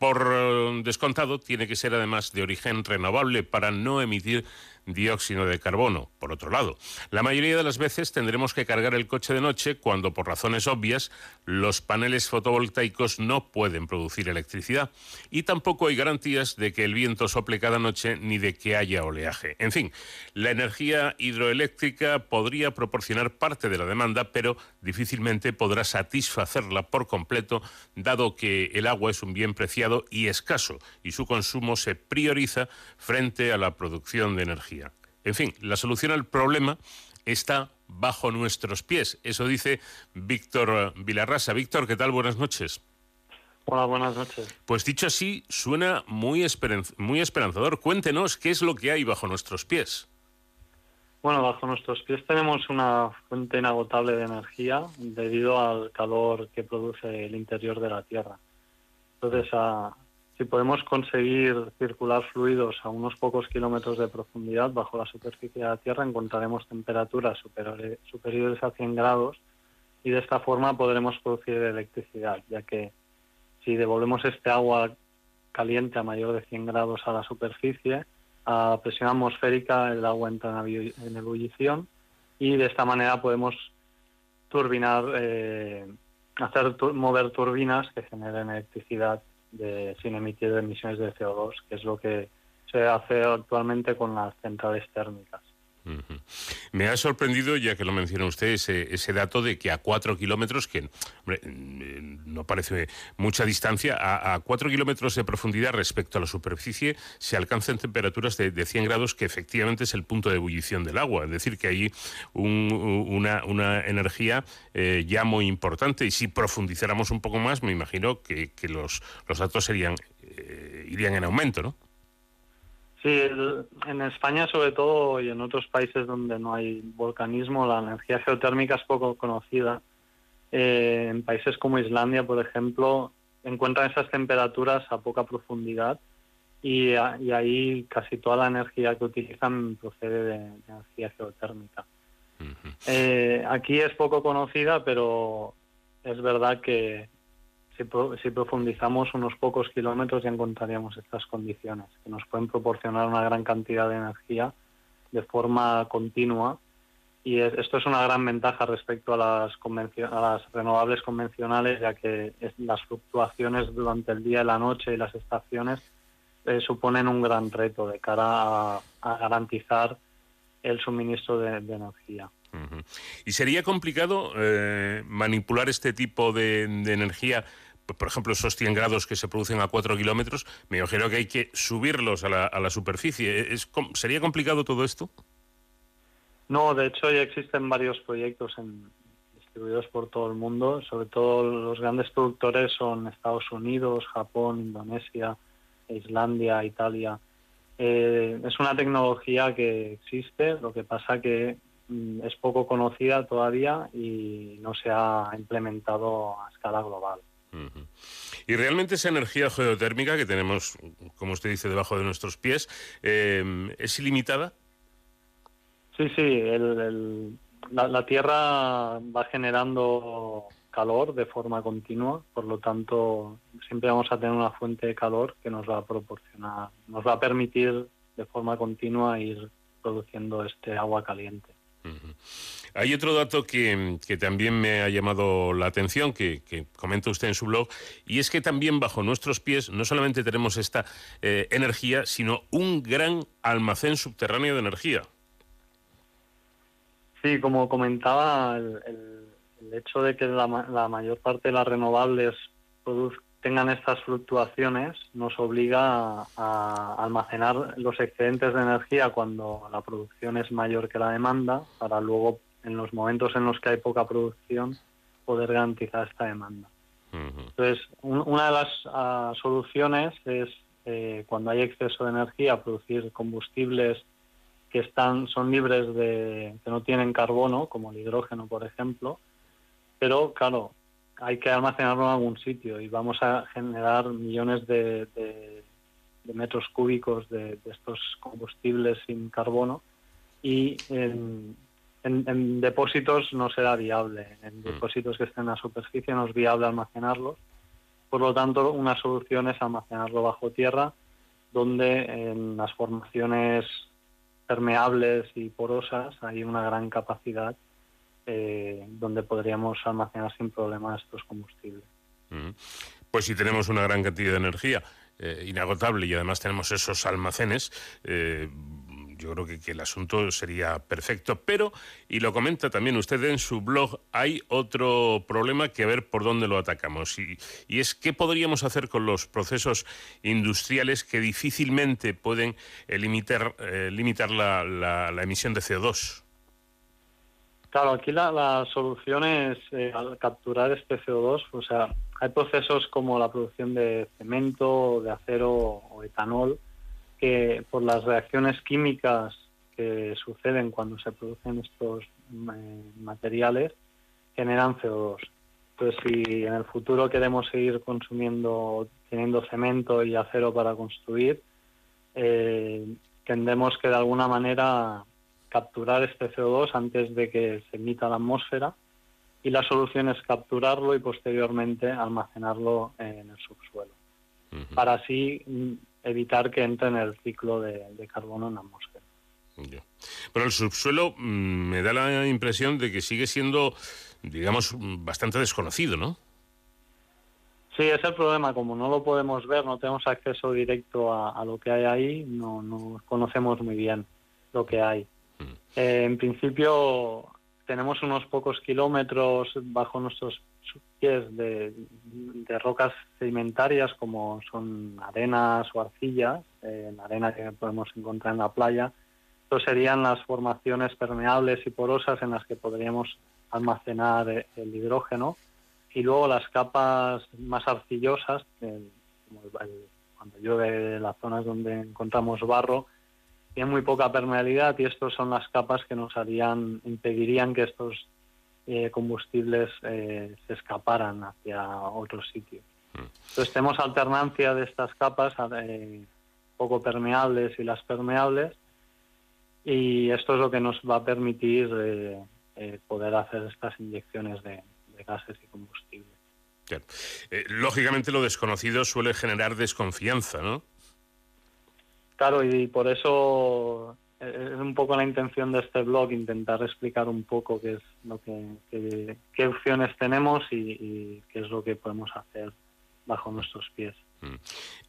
Por eh, descontado, tiene que ser además de origen renovable para no emitir dióxido de carbono. Por otro lado, la mayoría de las veces tendremos que cargar el coche de noche cuando, por razones obvias, los paneles fotovoltaicos no pueden producir electricidad. Y tampoco hay garantías de que el viento sople cada noche ni de que haya oleaje. En fin, la energía hidroeléctrica podría proporcionar parte de la demanda, pero difícilmente podrá satisfacerla por completo, dado que el agua es un bien preciado y escaso, y su consumo se prioriza frente a la producción de energía. En fin, la solución al problema está bajo nuestros pies. Eso dice Víctor Vilarrasa. Víctor, ¿qué tal? Buenas noches. Hola, buenas noches. Pues dicho así, suena muy, esperanz- muy esperanzador. Cuéntenos qué es lo que hay bajo nuestros pies. Bueno, bajo nuestros pies tenemos una fuente inagotable de energía debido al calor que produce el interior de la Tierra. Entonces, a- si podemos conseguir circular fluidos a unos pocos kilómetros de profundidad bajo la superficie de la Tierra, encontraremos temperaturas superiores, a 100 grados y de esta forma podremos producir electricidad, ya que si devolvemos este agua caliente a mayor de 100 grados a la superficie, a presión atmosférica el agua entra en ebu- en ebullición y de esta manera podemos turbinar, eh, hacer tu- mover turbinas que generen electricidad de, sin emitir emisiones de CO2, que es lo que se hace actualmente con las centrales térmicas. Me ha sorprendido, ya que lo menciona usted, ese, ese dato de que a cuatro kilómetros, que hombre, eh, no parece mucha distancia, a, a cuatro kilómetros de profundidad respecto a la superficie se alcanzan temperaturas de, de 100 grados, que efectivamente es el punto de ebullición del agua. Es decir, que hay un- una, una energía eh, ya muy importante. Y si profundizáramos un poco más, me imagino que, que los, los datos serían, eh, irían en aumento, ¿no? Sí, el- en España sobre todo y en otros países donde no hay volcanismo, la energía geotérmica es poco conocida. Eh, en países como Islandia, por ejemplo, encuentran esas temperaturas a poca profundidad y, a- y ahí casi toda la energía que utilizan procede de, de energía geotérmica. Eh, aquí es poco conocida, pero es verdad que si, pro- si profundizamos unos pocos kilómetros ya encontraríamos estas condiciones, que nos pueden proporcionar una gran cantidad de energía de forma continua. Y es- esto es una gran ventaja respecto a las, renovables convencionales, ya que las fluctuaciones durante el día y la noche y las estaciones eh, suponen un gran reto de cara a, garantizar el suministro de- energía. ¿Y sería complicado eh, manipular este tipo de energía? Pues, Por ejemplo, esos 100 grados que se producen a 4 kilómetros, me imagino que hay que subirlos a la, a la superficie. ¿Es, com- ¿Sería complicado todo esto? No, de hecho ya existen varios proyectos en- distribuidos por todo el mundo. Sobre todo los grandes productores son Estados Unidos, Japón, Indonesia, Islandia, Italia. Eh, es una tecnología que existe, lo que pasa que mm, es poco conocida todavía y no se ha implementado a escala global. Y realmente esa energía geotérmica que tenemos, como usted dice, debajo de nuestros pies, eh, ¿es ilimitada? Sí, sí, el- el- la, la Tierra va generando calor de forma continua, por lo tanto siempre vamos a tener una fuente de calor que nos va a proporcionar, nos va a permitir de forma continua ir produciendo este agua caliente. Ujú. Hay otro dato que, también me ha llamado la atención, que, comenta usted en su blog, y es que también bajo nuestros pies no solamente tenemos esta eh, energía, sino un gran almacén subterráneo de energía. Sí, como comentaba, el, el- hecho de que la, la mayor parte de las renovables tengan estas fluctuaciones nos obliga a almacenar los excedentes de energía cuando la producción es mayor que la demanda, para luego, en los momentos en los que hay poca producción, poder garantizar esta demanda. Entonces, un- una de las ah, soluciones es, eh, cuando hay exceso de energía, producir combustibles que están son libres de que no tienen carbono, como el hidrógeno, por ejemplo, pero claro, hay que almacenarlo en algún sitio y vamos a generar millones de, de- de metros cúbicos de, de estos combustibles sin carbono. Y en, en- en depósitos no será viable. En depósitos que estén en la superficie no es viable almacenarlos. Por lo tanto, una solución es almacenarlo bajo tierra, donde en las formaciones permeables y porosas hay una gran capacidad eh, donde podríamos almacenar sin problema estos combustibles. Ujú. Pues si tenemos una gran cantidad de energía eh, inagotable y además tenemos esos almacenes, eh, yo creo que, el asunto sería perfecto. Pero, y lo comenta también usted en su blog, hay otro problema que ver por dónde lo atacamos. Y, es qué podríamos hacer con los procesos industriales que difícilmente pueden eh, limitar, limitar la emisión de CO2. Claro, aquí la, la solución es eh, al capturar este CO2, o sea, hay procesos como la producción de cemento, de acero o etanol, que por las reacciones químicas que suceden cuando se producen estos eh, materiales generan CO2. Entonces, si en el futuro queremos seguir consumiendo, teniendo cemento y acero para construir, eh, tendremos que de alguna manera capturar este CO2 antes de que se emita a la atmósfera y la solución es capturarlo y posteriormente almacenarlo en el subsuelo para así mm, evitar que entre en el ciclo de, de carbono en la atmósfera. Pero el subsuelo mm, me da la impresión de que sigue siendo, digamos, mm, bastante desconocido, ¿no? Sí, es el problema, como no lo podemos ver, no tenemos acceso directo a, a lo que hay ahí, no, no conocemos muy bien lo que hay. Eh, en principio tenemos unos pocos kilómetros bajo nuestros pies de, de rocas sedimentarias como son arenas o arcillas, eh, arena que podemos encontrar en la playa. Estos serían las formaciones permeables y porosas en las que podríamos almacenar el hidrógeno y luego las capas más arcillosas, como cuando llueve las zonas donde encontramos barro, tienen muy poca permeabilidad y estas son las capas que nos harían, impedirían que estos eh, combustibles eh, se escaparan hacia otros sitios. Entonces tenemos alternancia de estas capas eh, poco permeables y las permeables y esto es lo que nos va a permitir eh, eh, poder hacer estas inyecciones de, de gases y combustibles. Claro. Lógicamente lo desconocido suele generar desconfianza, ¿no? Claro, y por eso es un poco la intención de este blog, intentar explicar un poco qué es lo que, qué, qué opciones tenemos y, y qué es lo que podemos hacer bajo nuestros pies.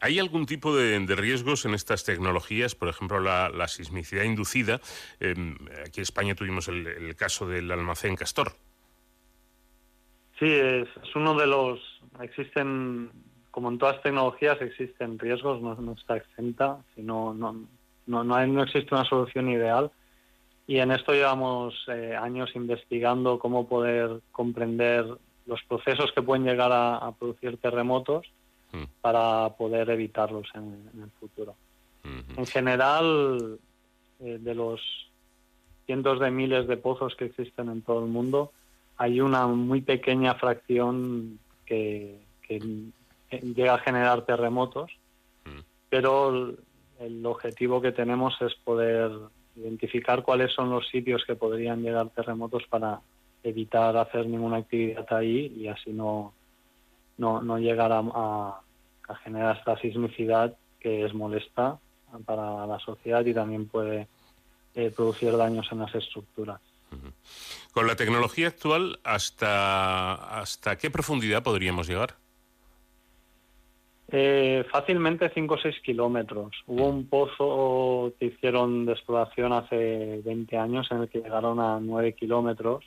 ¿Hay algún tipo de, de riesgos en estas tecnologías? Por ejemplo, la, la sismicidad inducida. Eh, aquí en España tuvimos el, el caso del almacén Castor. Sí, es, es uno de los... Existen, como en todas tecnologías, existen riesgos, no, no está exenta, sino no, no, no, hay- no existe una solución ideal. Y en esto llevamos eh, años investigando cómo poder comprender los procesos que pueden llegar a, a producir terremotos para poder evitarlos en, en el futuro. Mm. En general, eh, de los cientos de miles de pozos que existen en todo el mundo, hay una muy pequeña fracción que, que llega a generar terremotos, pero el, objetivo que tenemos es poder identificar cuáles son los sitios que podrían llegar terremotos para evitar hacer ninguna actividad ahí y así no, no, no llegar a, a- a generar esta sismicidad que es molesta para la sociedad y también puede eh, producir daños en las estructuras. Con la tecnología actual, ¿hasta, ¿hasta qué profundidad podríamos llegar? Eh, fácilmente 5 o 6 kilómetros. Hubo un pozo que hicieron de exploración hace 20 años en el que llegaron a 9 kilómetros,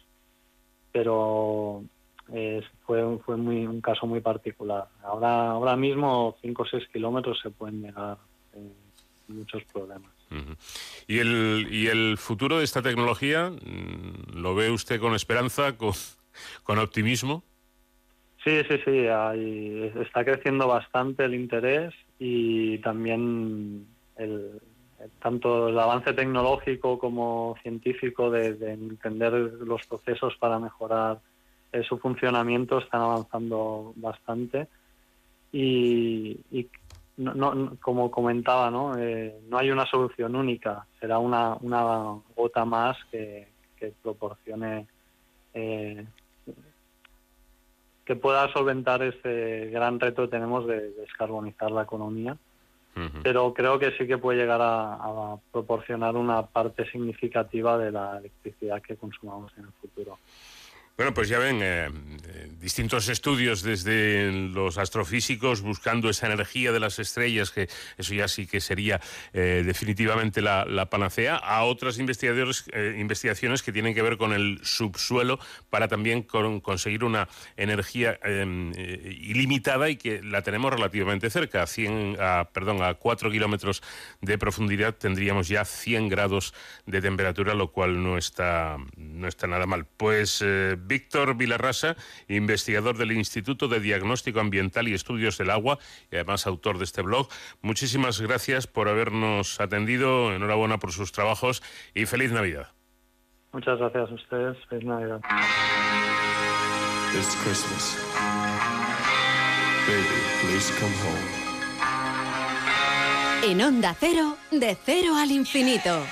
pero eh, fue, fue muy, un caso muy particular. Ahora, ahora mismo 5 o 6 kilómetros se pueden llegar eh, sin muchos problemas. ¿Y el, ¿Y el futuro de esta tecnología mm, lo ve usted con esperanza, con, con optimismo? Sí, sí, sí, hay- está creciendo bastante el interés y también el, tanto el avance tecnológico como científico de, de entender los procesos para mejorar eh, su funcionamiento están avanzando bastante y, no, no- como comentaba, ¿no? Eh, no hay una solución única, será una, una gota más que, que proporcione eh, que pueda solventar ese gran reto que tenemos de descarbonizar la economía. Pero creo que sí que puede llegar a, a proporcionar una parte significativa de la electricidad que consumamos en el futuro. Bueno, pues ya ven, eh, eh, distintos estudios desde los astrofísicos buscando esa energía de las estrellas, que eso ya sí que sería eh, definitivamente la, panacea, a otras investigadores, eh, investigaciones que tienen que ver con el subsuelo para también con- conseguir una energía eh, ilimitada y que la tenemos relativamente cerca, a 100, a, perdón, a 4 kilómetros de profundidad tendríamos ya 100 grados de temperatura, lo cual no está, no está nada mal. Pues Víctor Vilarrasa, investigador del Instituto de Diagnóstico Ambiental y Estudios del Agua y además autor de este blog, muchísimas gracias por habernos atendido, enhorabuena por sus trabajos y feliz Navidad. Muchas gracias a ustedes. Feliz Navidad. It's Christmas. Baby, please come home. En Onda Cero, de cero al infinito.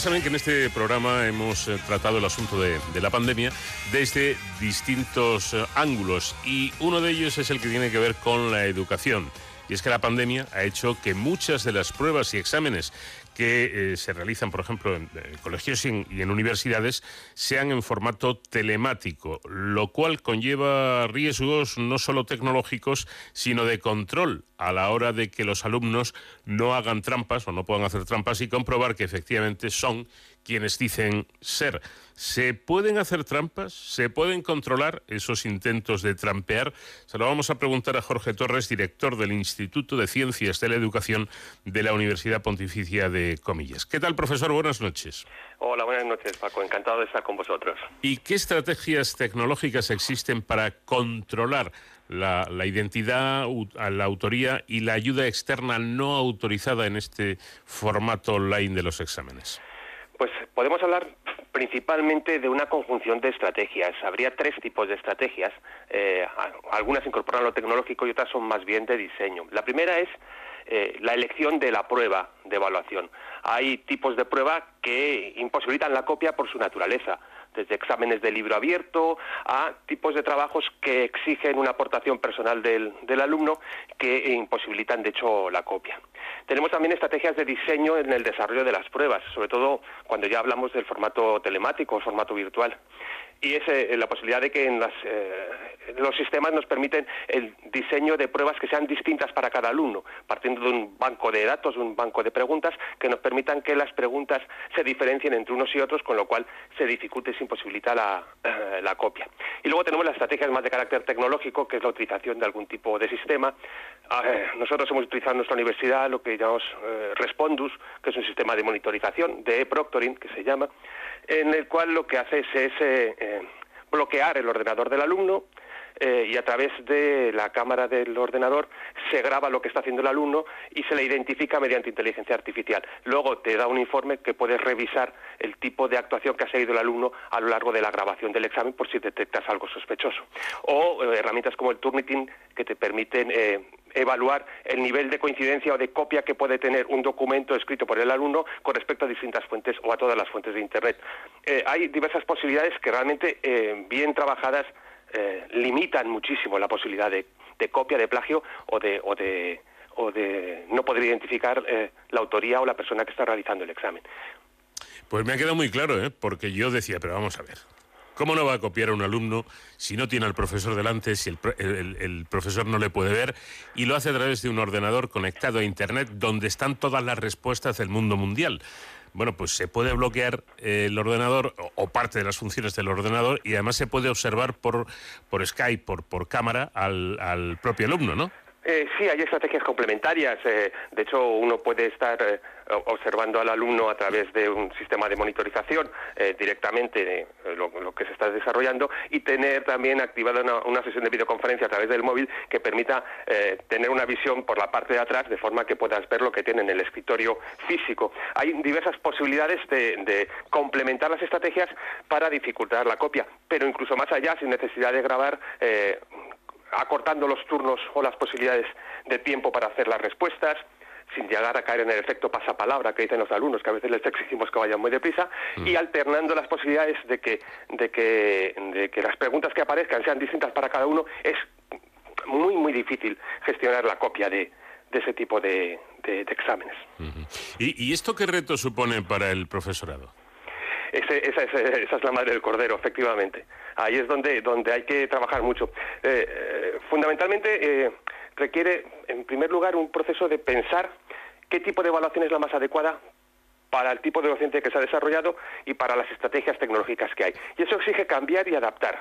Saben que en este programa hemos eh, tratado el asunto de, de la pandemia desde distintos eh, ángulos y uno de ellos es el que tiene que ver con la educación. Y es que la pandemia ha hecho que muchas de las pruebas y exámenes que eh, se realizan, por ejemplo, en, colegios y en, y en universidades, sean en formato telemático, lo cual conlleva riesgos no solo tecnológicos, sino de control a la hora de que los alumnos no hagan trampas o no puedan hacer trampas y comprobar que efectivamente son quienes dicen ser. ¿Se pueden hacer trampas? ¿Se pueden controlar esos intentos de trampear? Se lo vamos a preguntar a Jorge Torres, director del Instituto de Ciencias de la Educación de la Universidad Pontificia de Comillas. ¿Qué tal, profesor? Buenas noches. Hola, buenas noches, Paco. Encantado de estar con vosotros. ¿Y qué estrategias tecnológicas existen para controlar la, la identidad, la autoría y la ayuda externa no autorizada en este formato online de los exámenes? Pues podemos hablar principalmente de una conjunción de estrategias. Habría tres tipos de estrategias. Eh, algunas incorporan lo tecnológico y otras son más bien de diseño. La primera es eh, la elección de la prueba de evaluación. Hay tipos de prueba que imposibilitan la copia por su naturaleza, desde exámenes de libro abierto a tipos de trabajos que exigen una aportación personal del, del alumno que imposibilitan, de hecho, la copia. Tenemos también estrategias de diseño en el desarrollo de las pruebas, sobre todo cuando ya hablamos del formato telemático o formato virtual. Y es eh, la posibilidad de que en las, eh, los sistemas nos permiten el diseño de pruebas que sean distintas para cada alumno, partiendo de un banco de datos, un banco de preguntas, que nos permitan que las preguntas se diferencien entre unos y otros, con lo cual se dificulte y se imposibilita la, eh, la copia. Y luego tenemos las estrategias más de carácter tecnológico, que es la utilización de algún tipo de sistema. Ah, nosotros hemos utilizado en nuestra universidad lo que llamamos Respondus, que es un sistema de monitorización, de proctoring, que se llama, en el cual lo que hace es, eh, eh, bloquear el ordenador del alumno eh, y a través de la cámara del ordenador se graba lo que está haciendo el alumno y se le identifica mediante inteligencia artificial. Luego te da un informe que puedes revisar el tipo de actuación que ha seguido el alumno a lo largo de la grabación del examen por si detectas algo sospechoso. O eh, herramientas como el Turnitin que te permiten eh, evaluar el nivel de coincidencia o de copia que puede tener un documento escrito por el alumno con respecto a distintas fuentes o a todas las fuentes de Internet. Eh, hay diversas posibilidades que realmente, eh, bien trabajadas, eh, limitan muchísimo la posibilidad de, copia, de plagio o de, o de, o de no poder identificar la autoría o la persona que está realizando el examen. Pues me ha quedado muy claro, porque yo decía, pero vamos a ver, ¿cómo no va a copiar a un alumno si no tiene al profesor delante, si el, el- profesor no le puede ver y lo hace a través de un ordenador conectado a Internet donde están todas las respuestas del mundo mundial? Bueno, pues se puede bloquear eh, el ordenador o, o parte de las funciones del ordenador y además se puede observar por, por Skype, por, por cámara, al, al propio alumno, ¿no? Eh, sí, hay estrategias complementarias. eh, de hecho, uno puede estar eh, observando al alumno a través de un sistema de monitorización eh, directamente eh, lo, lo que se está desarrollando y tener también activada una, una sesión de videoconferencia a través del móvil que permita tener una visión por la parte de atrás de forma que puedas ver lo que tiene en el escritorio físico. Hay diversas posibilidades de, de complementar las estrategias para dificultar la copia, pero incluso más allá, sin necesidad de grabar. Acortando los turnos o las posibilidades de tiempo para hacer las respuestas, sin llegar a caer en el efecto pasapalabra que dicen los alumnos, que a veces les exigimos que vayan muy deprisa, y alternando las posibilidades de que, de, que, de que las preguntas que aparezcan sean distintas para cada uno, es muy, muy difícil gestionar la copia de, de ese tipo de, de- de exámenes. ¿Y, y esto qué reto supone para el profesorado? Ese- esa, es, esa es la madre del cordero, efectivamente. Ahí es donde, donde hay que trabajar mucho. Eh, eh, fundamentalmente eh, requiere, en primer lugar, un proceso de pensar qué tipo de evaluación es la más adecuada para el tipo de docente que se ha desarrollado y para las estrategias tecnológicas que hay. Y eso exige cambiar y adaptar.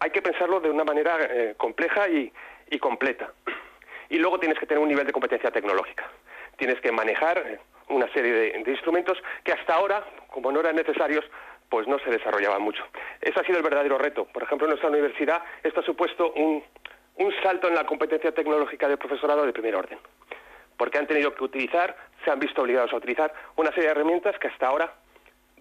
Hay que pensarlo de una manera eh, compleja y completa. Y luego tienes que tener un nivel de competencia tecnológica. Tienes que manejar una serie de, de instrumentos que hasta ahora, como no eran necesarios, pues no se desarrollaban mucho. Ese ha sido el verdadero reto. Por ejemplo, en nuestra universidad esto ha supuesto un, un salto en la competencia tecnológica del profesorado de primer orden. Porque han tenido que utilizar, se han visto obligados a utilizar una serie de herramientas que hasta ahora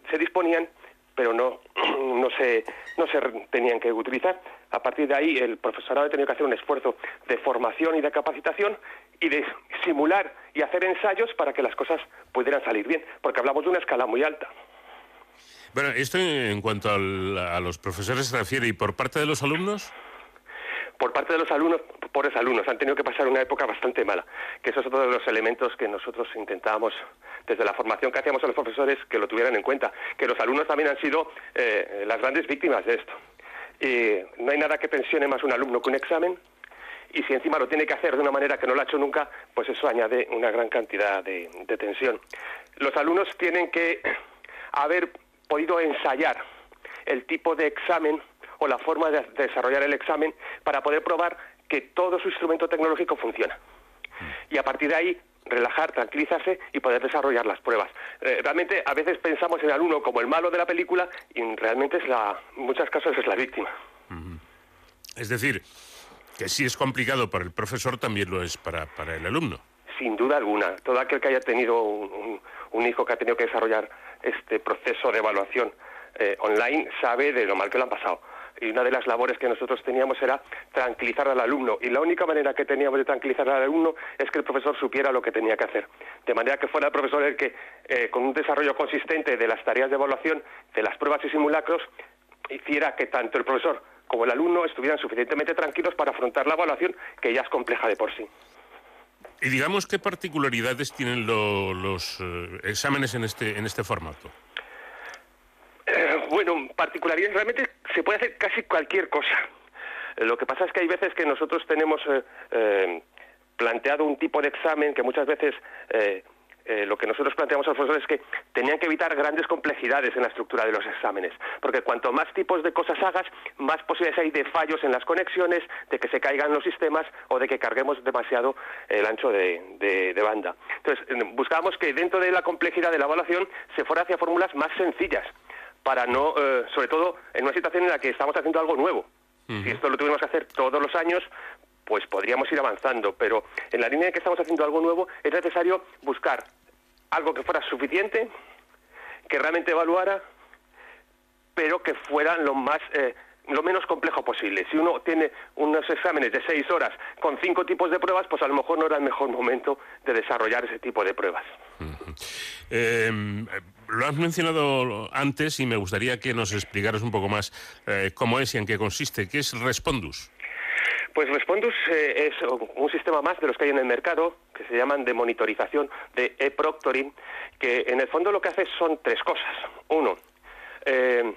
se disponían, pero no, no, se, no se tenían que utilizar. A partir de ahí, el profesorado ha tenido que hacer un esfuerzo de formación y de capacitación y de simular y hacer ensayos para que las cosas pudieran salir bien, porque hablamos de una escala muy alta. Bueno, esto en cuanto al- a los profesores se refiere, ¿y por parte de los alumnos? por parte de los alumnos, pobres alumnos, han tenido que pasar una época bastante mala, que eso es otro de los elementos que nosotros intentábamos desde la formación que hacíamos a los profesores que lo tuvieran en cuenta, que los alumnos también han sido eh, las grandes víctimas de esto. Y no hay nada que tensione más un alumno que un examen, y si encima lo tiene que hacer de una manera que no lo ha hecho nunca, pues eso añade una gran cantidad de, de tensión. Los alumnos tienen que haber podido ensayar el tipo de examen o la forma de desarrollar el examen para poder probar que todo su instrumento tecnológico funciona. Y a partir de ahí relajar, tranquilizarse y poder desarrollar las pruebas. Eh, realmente a veces pensamos en el alumno como el malo de la película y realmente es la, en muchos casos es la víctima. Es decir, que si es complicado para el profesor, también lo es para, para el alumno. Sin duda alguna. Todo aquel que haya tenido un, un- un hijo que ha tenido que desarrollar este proceso de evaluación eh, online sabe de lo mal que lo han pasado. Y una de las labores que nosotros teníamos era tranquilizar al alumno. Y la única manera que teníamos de tranquilizar al alumno es que el profesor supiera lo que tenía que hacer. De manera que fuera el profesor el que, eh, con un desarrollo consistente de las tareas de evaluación, de las pruebas y simulacros, hiciera que tanto el profesor como el alumno estuvieran suficientemente tranquilos para afrontar la evaluación, que ya es compleja de por sí. Y digamos, ¿qué particularidades tienen lo- los eh, exámenes en este, en este formato? Particularidades, realmente se puede hacer casi cualquier cosa. Eh, Lo que pasa es que hay veces que nosotros tenemos eh, eh, planteado un tipo de examen que muchas veces eh, lo que nosotros planteamos a los profesores es que tenían que evitar grandes complejidades en la estructura de los exámenes, porque cuanto más tipos de cosas hagas, más posibilidades hay de fallos en las conexiones, de que se caigan los sistemas o de que carguemos demasiado el ancho de, de- de banda. Entonces, buscábamos que dentro de la complejidad de la evaluación se fuera hacia fórmulas más sencillas, para no, eh, sobre todo en una situación en la que estamos haciendo algo nuevo. Si esto lo tuviéramos que hacer todos los años, pues podríamos ir avanzando, pero en la línea en que estamos haciendo algo nuevo es necesario buscar algo que fuera suficiente, que realmente evaluara, pero que fuera lo más eh, lo menos complejo posible. Si uno tiene unos exámenes de seis horas con cinco tipos de pruebas, pues a lo mejor no era el mejor momento de desarrollar ese tipo de pruebas. Eh, lo has mencionado antes y me gustaría que nos explicaras un poco más eh, cómo es y en qué consiste. ¿Qué es Respondus? Pues Respondus eh, es un sistema más de los que hay en el mercado, que se llaman de monitorización de e-proctoring, que en el fondo lo que hace son tres cosas. Uno, eh,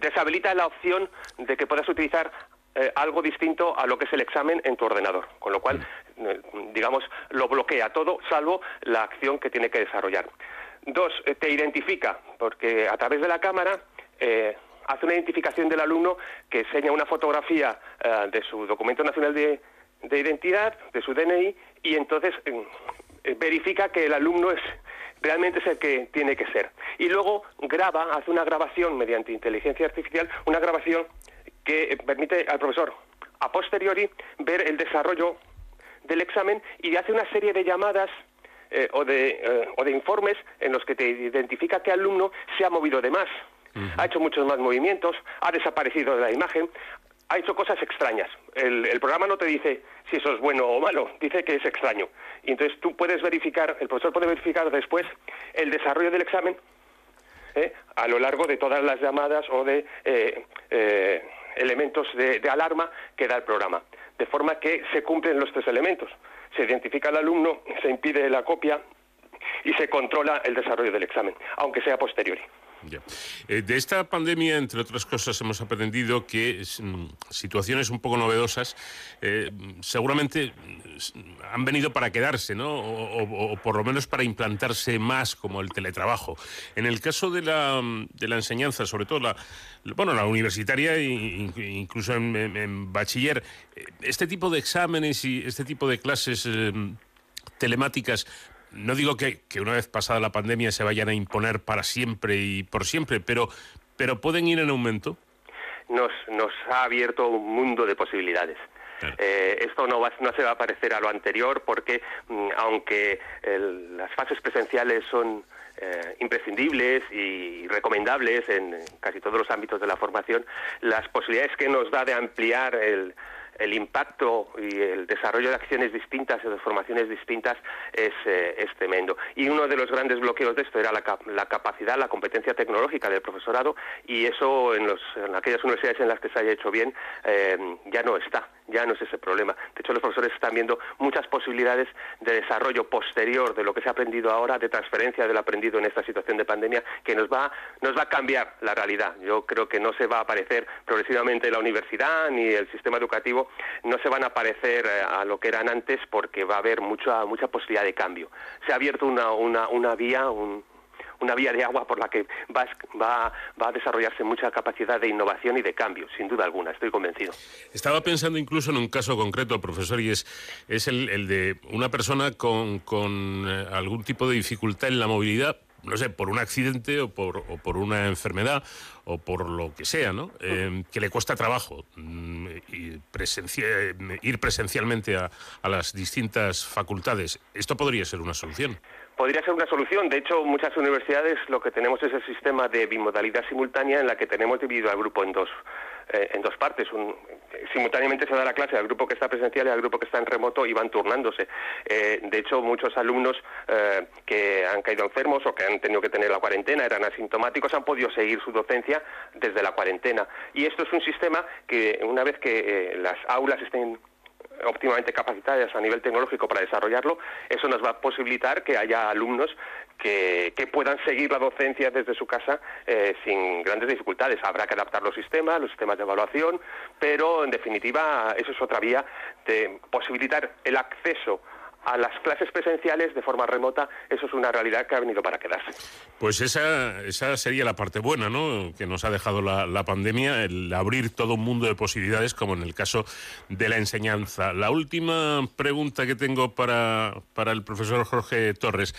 deshabilita la opción de que puedas utilizar eh, algo distinto a lo que es el examen en tu ordenador, con lo cual, eh, digamos, lo bloquea todo, salvo la acción que tiene que desarrollar. Dos, eh, te identifica, porque a través de la cámara hace una identificación del alumno que enseña una fotografía de su documento nacional de, de identidad, de su DNI, y entonces eh, verifica que el alumno es realmente es el que tiene que ser. Y luego graba, hace una grabación mediante inteligencia artificial, una grabación que eh, permite al profesor a posteriori ver el desarrollo del examen y hace una serie de llamadas eh, o, de, eh, o de informes en los que te identifica qué alumno se ha movido de más, ha hecho muchos más movimientos, ha desaparecido de la imagen, ha hecho cosas extrañas. El, programa no te dice si eso es bueno o malo, dice que es extraño. Y entonces tú puedes verificar, el profesor puede verificar después el desarrollo del examen ¿eh? a lo largo de todas las llamadas o de eh, eh, elementos de, de alarma que da el programa. De forma que se cumplen los tres elementos. Se identifica al alumno, se impide la copia y se controla el desarrollo del examen, aunque sea posteriori. Eh, de esta pandemia, entre otras cosas, hemos aprendido que mm, situaciones un poco novedosas eh, seguramente mm, han venido para quedarse, ¿no? O, por lo menos para implantarse más, como el teletrabajo. En el caso de la, mm, de la enseñanza, sobre todo la, bueno, la universitaria in- incluso en, bachiller, eh, este tipo de exámenes y este tipo de clases telemáticas no digo que, que una vez pasada la pandemia se vayan a imponer para siempre y por siempre, pero, pero pueden ir en aumento. Nos, nos ha abierto un mundo de posibilidades. Eh, esto no, va, no se va a parecer a lo anterior porque, mm, aunque el- las fases presenciales son eh, imprescindibles y recomendables en casi todos los ámbitos de la formación, las posibilidades que nos da de ampliar el, el impacto y el desarrollo de acciones distintas y de formaciones distintas es, eh, es tremendo. Y uno de los grandes bloqueos de esto era la, cap- la capacidad, la competencia tecnológica del profesorado y eso en, los, en aquellas universidades en las que se haya hecho bien eh, ya no está, ya no es ese problema. De hecho, los profesores están viendo muchas posibilidades de desarrollo posterior de lo que se ha aprendido ahora, de transferencia del aprendido en esta situación de pandemia, que nos va, nos va a cambiar la realidad. Yo creo que no se va a aparecer progresivamente la universidad ni el sistema educativo, no se van a parecer eh, a lo que eran antes porque va a haber mucha, mucha posibilidad de cambio. Se ha abierto una, una, una vía, un, una vía de agua por la que va, va, va a desarrollarse mucha capacidad de innovación y de cambio, sin duda alguna, estoy convencido. Estaba pensando incluso en un caso concreto, profesor, y es, es el, el de una persona con, con, eh, algún tipo de dificultad en la movilidad, no sé, por un accidente o por, o por una enfermedad o por lo que sea, ¿no? Eh, que le cuesta trabajo mm, y presencia- eh, ir presencialmente a, a las distintas facultades. Esto podría ser una solución. Podría ser una solución. De hecho, muchas universidades lo que tenemos es el sistema de bimodalidad simultánea en la que tenemos dividido al grupo en dos, eh, en dos partes. Un- simultáneamente se da la clase al grupo que está presencial y al grupo que está en remoto y van turnándose. Eh, de hecho, muchos alumnos eh, que han caído enfermos o que han tenido que tener la cuarentena, eran asintomáticos, han podido seguir su docencia desde la cuarentena. Y esto es un sistema que una vez que eh, las aulas estén óptimamente capacitadas a nivel tecnológico para desarrollarlo, eso nos va a posibilitar que haya alumnos que, puedan seguir la docencia desde su casa eh, sin grandes dificultades. Habrá que adaptar los sistemas, los sistemas de evaluación, pero en definitiva eso es otra vía de posibilitar el acceso a las clases presenciales de forma remota. Eso es una realidad que ha venido para quedarse. Pues esa, esa sería la parte buena, ¿no? Que nos ha dejado la, la pandemia, el abrir todo un mundo de posibilidades, como en el caso de la enseñanza. La última pregunta que tengo para, para el profesor Jorge Torres.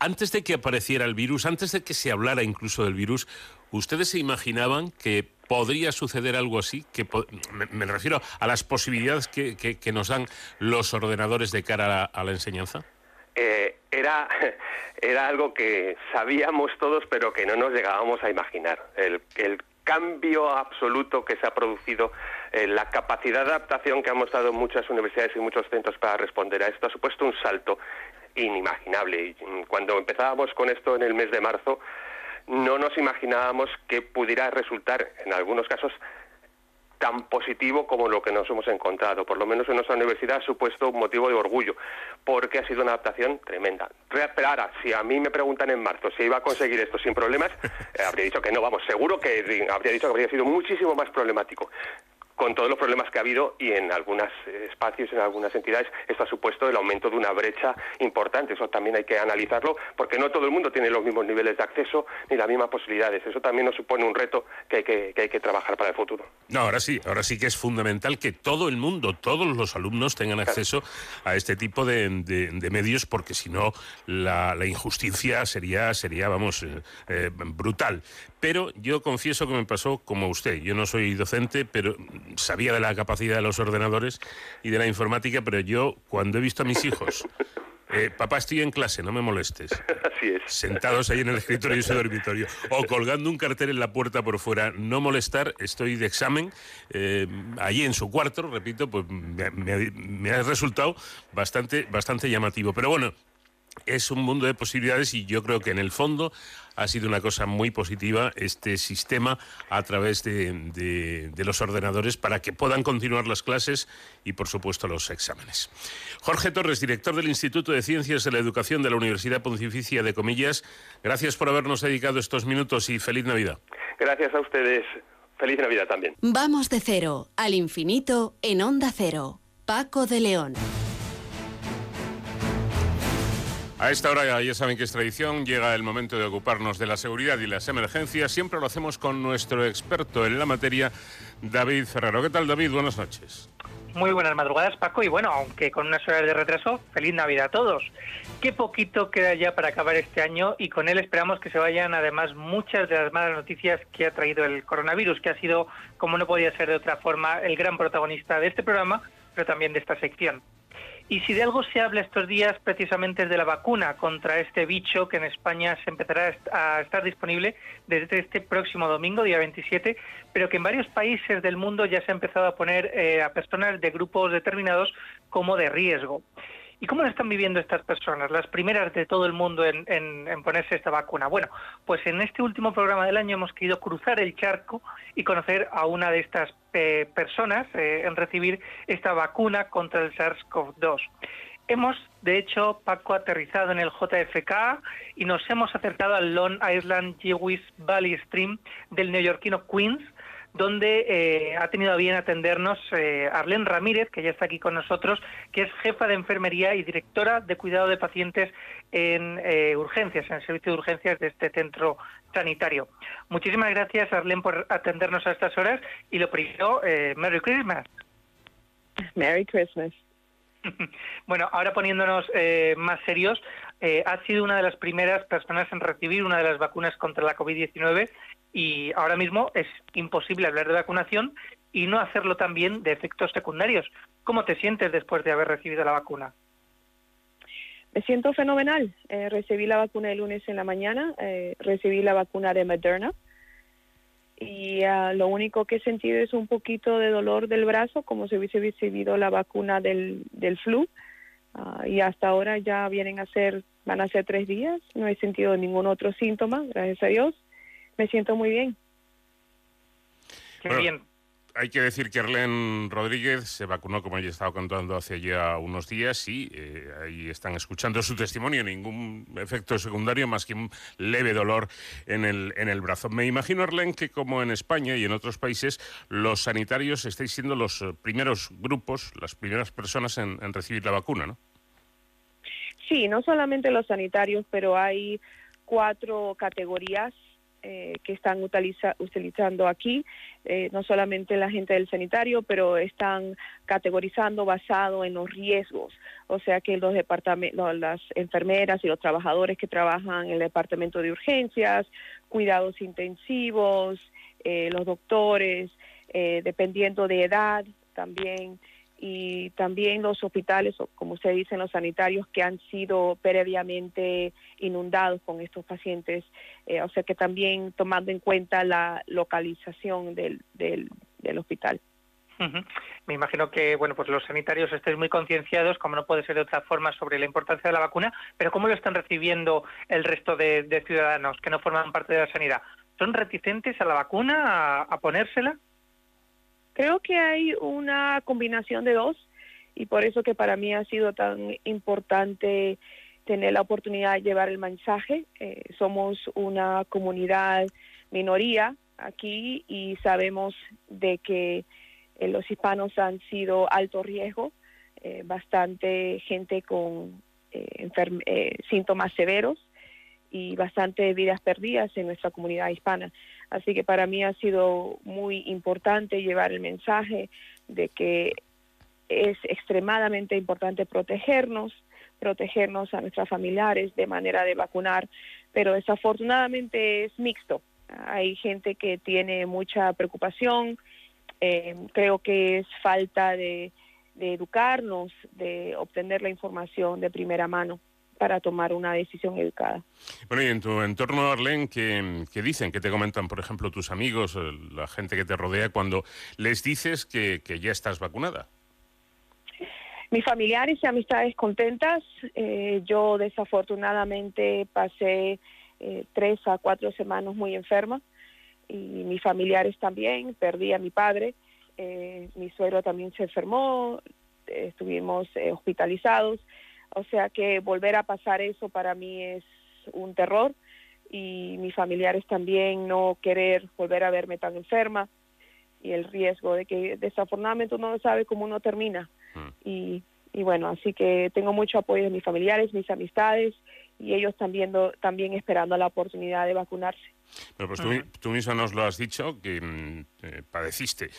Antes de que apareciera el virus, antes de que se hablara incluso del virus, ¿ustedes se imaginaban que podría suceder algo así? Que me, me refiero a las posibilidades que, que- que nos dan los ordenadores de cara a, a la enseñanza. eh, era, era algo que sabíamos todos, pero que no nos llegábamos a imaginar. El, el cambio absoluto que se ha producido, eh, la capacidad de adaptación que han mostrado muchas universidades y muchos centros para responder a esto ha supuesto un salto inimaginable. Mm, Cuando empezábamos con esto en el mes de marzo, no nos imaginábamos que pudiera resultar, en algunos casos, tan positivo como lo que nos hemos encontrado. Por lo menos en nuestra universidad ha supuesto un motivo de orgullo, porque ha sido una adaptación tremenda. Re- Pero ahora, si a mí me preguntan en marzo si iba a conseguir esto sin problemas, eh, habría dicho que no, vamos, seguro que habría dicho que habría sido muchísimo más problemático con todos los problemas que ha habido y en algunos espacios, en algunas entidades, esto ha supuesto el aumento de una brecha importante. Eso también hay que analizarlo porque no todo el mundo tiene los mismos niveles de acceso ni las mismas posibilidades. Eso también nos supone un reto que hay que, que hay que trabajar para el futuro. No, ahora sí, ahora sí que es fundamental que todo el mundo, todos los alumnos tengan acceso a este tipo de, de- de medios, porque si no la, la injusticia sería, sería vamos, eh, eh, brutal. Pero yo confieso que me pasó como usted. Yo no soy docente, pero sabía de la capacidad de los ordenadores y de la informática, pero yo cuando he visto a mis hijos, eh, papá estoy en clase, no me molestes. Así es. Sentados ahí en el escritorio de ese dormitorio. O colgando un cartel en la puerta por fuera, no molestar, estoy de examen. eh, allí en su cuarto, repito, pues me, me- me ha resultado bastante, bastante llamativo. Pero bueno, es un mundo de posibilidades y yo creo que en el fondo ha sido una cosa muy positiva este sistema a través de, de- de los ordenadores para que puedan continuar las clases y, por supuesto, los exámenes. Jorge Torres, director del Instituto de Ciencias de la Educación de la Universidad Pontificia de Comillas, gracias por habernos dedicado estos minutos y feliz Navidad. Gracias a ustedes. Feliz Navidad también. Vamos de cero al infinito en Onda Cero. Paco de León. A esta hora ya saben que es tradición, llega el momento de ocuparnos de la seguridad y las emergencias. Siempre lo hacemos con nuestro experto en la materia, David Ferrero. ¿Qué tal, David? Buenas noches. Muy buenas madrugadas, Paco. Y bueno, aunque con unas horas de retraso, feliz Navidad a todos. Qué poquito queda ya para acabar este año y con él esperamos que se vayan además muchas de las malas noticias que ha traído el coronavirus, que ha sido, como no podía ser de otra forma, el gran protagonista de este programa, pero también de esta sección. Y si de algo se habla estos días, precisamente es de la vacuna contra este bicho que en España se empezará a est- a estar disponible desde este próximo domingo, día 27, pero que en varios países del mundo ya se ha empezado a poner eh, a personas de grupos determinados como de riesgo. ¿Y cómo lo están viviendo estas personas, las primeras de todo el mundo en, ponerse esta vacuna? Bueno, pues en este último programa del año hemos querido cruzar el charco y conocer a una de estas eh, personas eh, en recibir esta vacuna contra el SARS-CoV-2. Hemos, de hecho, Paco, aterrizado en el JFK y nos hemos acercado al Long Island Jewish Valley Stream del neoyorquino Queens, donde eh, ha tenido a bien atendernos eh, Arlene Ramírez, que ya está aquí con nosotros, que es jefa de enfermería y directora de cuidado de pacientes en eh, urgencias, en el servicio de urgencias de este centro sanitario. Muchísimas gracias, Arlene, por atendernos a estas horas y lo primero, eh, Merry Christmas. Merry Christmas. Bueno, ahora poniéndonos eh, más serios, eh, ha sido una de las primeras personas en recibir una de las vacunas contra la COVID-19 y ahora mismo es imposible hablar de vacunación y no hacerlo también de efectos secundarios. ¿Cómo te sientes después de haber recibido la vacuna? Me siento fenomenal. Eh, recibí la vacuna el lunes en la mañana, eh, recibí la vacuna de Moderna y ah, lo único que he sentido es un poquito de dolor del brazo, como si hubiese recibido la vacuna del, del flu. Ah, y hasta ahora ya vienen a ser, van a ser tres días. No he sentido ningún otro síntoma, gracias a Dios. Me siento muy bien. Qué Bueno, bien. Hay que decir que Arlene Rodríguez se vacunó, como ella estaba contando hace ya unos días, y eh, ahí están escuchando su testimonio. Ningún efecto secundario más que un leve dolor en el, en el brazo. Me imagino, Arlene, que como en España y en otros países, los sanitarios estáis siendo los eh, primeros grupos, las primeras personas en, en recibir la vacuna, ¿no? Sí, no solamente los sanitarios, pero hay cuatro categorías eh, que están utiliza- utilizando aquí, eh, no solamente la gente del sanitario, pero están categorizando basado en los riesgos, o sea que los departamentos, las enfermeras y los trabajadores que trabajan en el departamento de urgencias, cuidados intensivos, eh, los doctores, eh, dependiendo de edad también y también los hospitales, o como se dicen los sanitarios, que han sido previamente inundados con estos pacientes. Eh, o sea que también tomando en cuenta la localización del, del, del hospital. Me imagino que bueno, pues los sanitarios estáis muy concienciados, como no puede ser de otra forma, sobre la importancia de la vacuna, pero ¿cómo lo están recibiendo el resto de, ciudadanos que no forman parte de la sanidad? ¿Son reticentes a la vacuna, a ponérsela? Creo que hay una combinación de dos y por eso que para mí ha sido tan importante tener la oportunidad de llevar el mensaje. Eh, somos una comunidad minoría aquí y sabemos de que eh, los hispanos han sido alto riesgo, eh, bastante gente con síntomas severos y bastante vidas perdidas en nuestra comunidad hispana. Así que para mí ha sido muy importante llevar el mensaje de que es extremadamente importante protegernos, protegernos a nuestros familiares de manera de vacunar, pero desafortunadamente es mixto. Hay gente que tiene mucha preocupación, eh, creo que es falta de, de educarnos, de obtener la información de primera mano para tomar una decisión educada. Bueno, y en tu entorno, Arlene, ¿qué, qué dicen? ¿Qué te comentan, por ejemplo, tus amigos, eh, la gente que te rodea, cuando les dices que, que ya estás vacunada? Mis familiares y amistades contentas. Eh, yo desafortunadamente pasé eh, tres a cuatro semanas muy enferma y mis familiares también. Perdí a mi padre. Eh, mi suegro también se enfermó. estuvimos eh, hospitalizados. O sea que volver a pasar eso para mí es un terror y mis familiares también no querer volver a verme tan enferma y el riesgo de que desafortunadamente uno no sabe cómo uno termina. Y, y bueno, así que tengo mucho apoyo de mis familiares, mis amistades y ellos también, do- también esperando la oportunidad de vacunarse. Pero pues tú, tú misma nos lo has dicho, que mm, eh, padeciste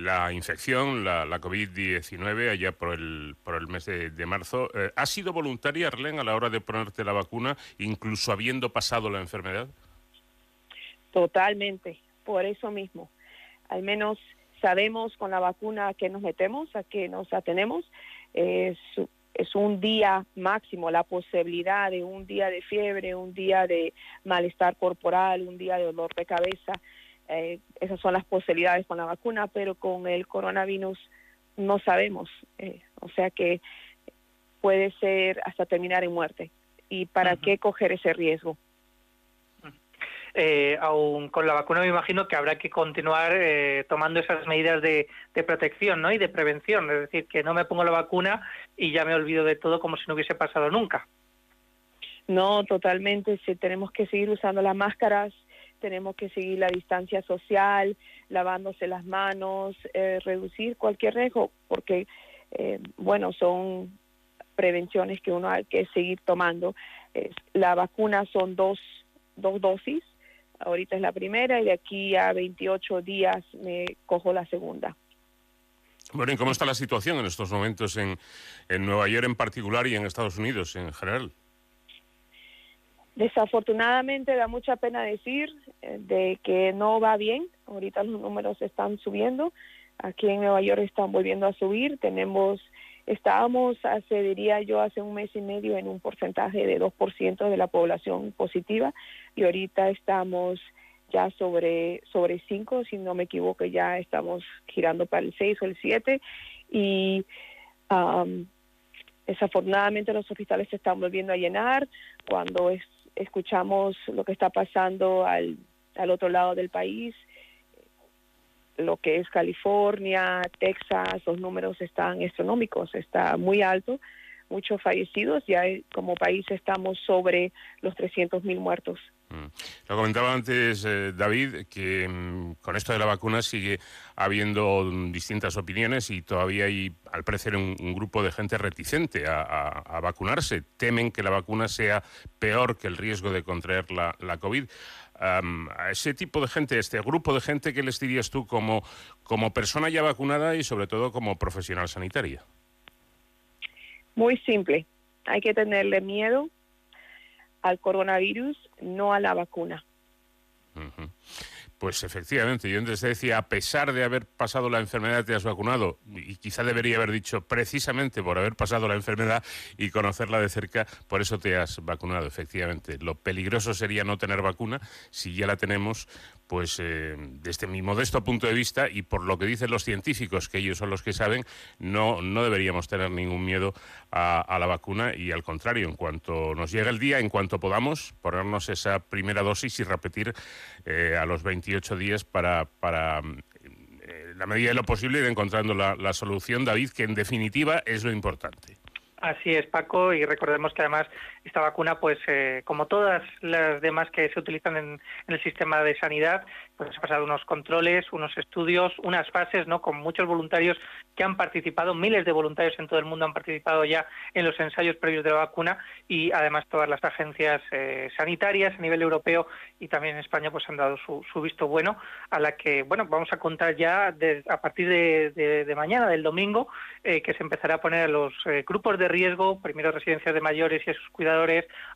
la infección, la, la COVID-19, allá por el, por el mes de, marzo. Eh, ¿Has sido voluntaria, Arlene, a la hora de ponerte la vacuna, incluso habiendo pasado la enfermedad? Totalmente, por eso mismo. Al menos sabemos con la vacuna a qué nos metemos, a qué nos atenemos. Es, es un día máximo, la posibilidad de un día de fiebre, un día de malestar corporal, un día de dolor de cabeza. Eh, esas son las posibilidades con la vacuna, pero con el coronavirus no sabemos. Eh, o sea que puede ser hasta terminar en muerte. ¿Y para qué coger ese riesgo? eh, aún con la vacuna me imagino que habrá que continuar eh, tomando esas medidas de, de protección ¿no? y de prevención. Es decir, que no me pongo la vacuna y ya me olvido de todo como si no hubiese pasado nunca. No, totalmente. Sí, tenemos que seguir usando las máscaras, tenemos que seguir la distancia social, lavándose las manos, eh, reducir cualquier riesgo, porque, eh, bueno, son prevenciones que uno hay que seguir tomando. La vacuna son dos, dos dosis, ahorita es la primera y de aquí a 28 días me cojo la segunda. Bueno, ¿y cómo está la situación en estos momentos en, en Nueva York en particular y en Estados Unidos en general? Desafortunadamente da mucha pena decir eh, de que no va bien. Ahorita los números están subiendo. Aquí en Nueva York están volviendo a subir. Tenemos, estábamos hace, diría yo, hace un mes y medio en un porcentaje de 2% de la población positiva y ahorita estamos ya sobre sobre 5, si no me equivoco, ya estamos girando para el 6 o el 7 y am, desafortunadamente los hospitales se están volviendo a llenar cuando es- escuchamos lo que está pasando al, al otro lado del país, lo que es California, Texas, los números están astronómicos, está muy alto, muchos fallecidos, ya como país estamos sobre los 300 mil muertos. Lo comentaba antes eh, David, que mm, con esto de la vacuna sigue habiendo mm, distintas opiniones y todavía hay, al parecer, un, grupo de gente reticente a, vacunarse. Temen que la vacuna sea peor que el riesgo de contraer la, COVID. Am, a ese tipo de gente, a este grupo de gente, ¿qué les dirías tú como, como persona ya vacunada y sobre todo como profesional sanitaria? Muy simple, hay que tenerle miedo al coronavirus, no a la vacuna. Pues efectivamente, yo antes te decía, a pesar de haber pasado la enfermedad, te has vacunado, y quizá debería haber dicho precisamente por haber pasado la enfermedad y conocerla de cerca, por eso te has vacunado, efectivamente. Lo peligroso sería no tener vacuna, si ya la tenemos, pues eh, desde mi modesto punto de vista y por lo que dicen los científicos, que ellos son los que saben, no, no deberíamos tener ningún miedo a, la vacuna y al contrario, en cuanto nos llegue el día, en cuanto podamos, ponernos esa primera dosis y repetir eh, a los 28 días para, para eh, la medida de lo posible ir encontrando la, la solución, David, que en definitiva es lo importante. Así es, Paco, y recordemos que además esta vacuna, pues eh, como todas las demás que se utilizan en, el sistema de sanidad, pues ha pasado unos controles, unos estudios, unas fases, ¿no? Con muchos voluntarios que han participado, miles de voluntarios en todo el mundo han participado ya en los ensayos previos de la vacuna y además todas las agencias eh, sanitarias a nivel europeo y también en España pues han dado su, visto bueno a la que, bueno, vamos a contar ya a partir de, mañana, del domingo, eh, que se empezará a poner a los eh, grupos de riesgo, primero residencias de mayores y a sus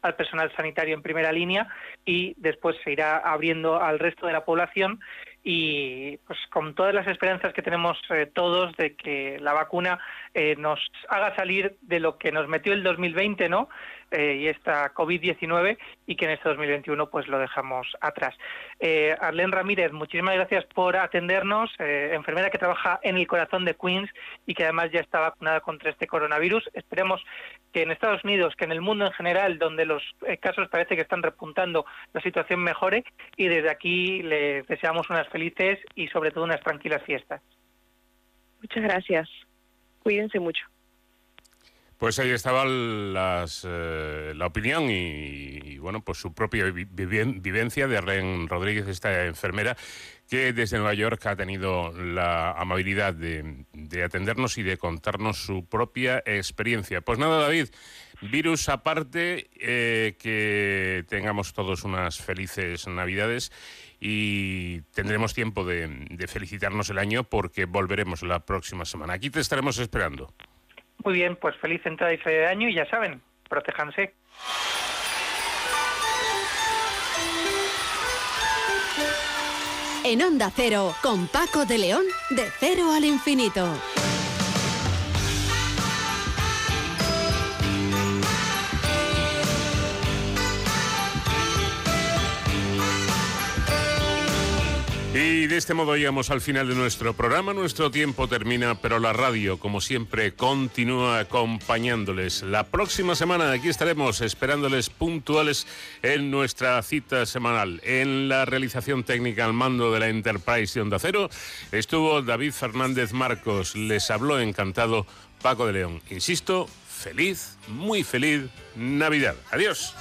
al personal sanitario en primera línea y después se irá abriendo al resto de la población y pues con todas las esperanzas que tenemos eh, todos de que la vacuna eh, nos haga salir de lo que nos metió el 2020, ¿no? Eh, y esta COVID-19 y que en este 2021 pues lo dejamos atrás. Eh, Arlene Ramírez, muchísimas gracias por atendernos, eh, enfermera que trabaja en el corazón de Queens y que además ya está vacunada contra este coronavirus. Esperemos que en Estados Unidos, que en el mundo en general, donde los eh, casos parece que están repuntando, la situación mejore y desde aquí les deseamos unas felices y sobre todo unas tranquilas fiestas. Muchas gracias. Cuídense mucho. Pues ahí estaba las, eh, la opinión y, bueno, pues su propia vi- viven- vivencia de Arlene Rodríguez, esta enfermera que desde Nueva York ha tenido la amabilidad de, de atendernos y de contarnos su propia experiencia. Pues nada, David, virus aparte, eh, que tengamos todos unas felices Navidades y tendremos tiempo de felicitarnos el año porque volveremos la próxima semana. Aquí te estaremos esperando. Muy bien, pues feliz entrada y salida de año y ya saben, protéjanse. En Onda Cero, con Paco de León, de cero al infinito. Y de este modo llegamos al final de nuestro programa. Nuestro tiempo termina, pero la radio, como siempre, continúa acompañándoles. La próxima semana aquí estaremos esperándoles puntuales en nuestra cita semanal. En la realización técnica al mando de la Enterprise de Onda Cero estuvo David Fernández Marcos. Les habló encantado Paco de León. Insisto, feliz, muy feliz Navidad. Adiós.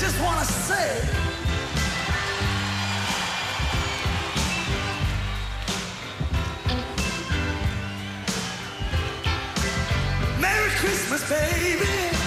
I just wanna say Merry Christmas, baby.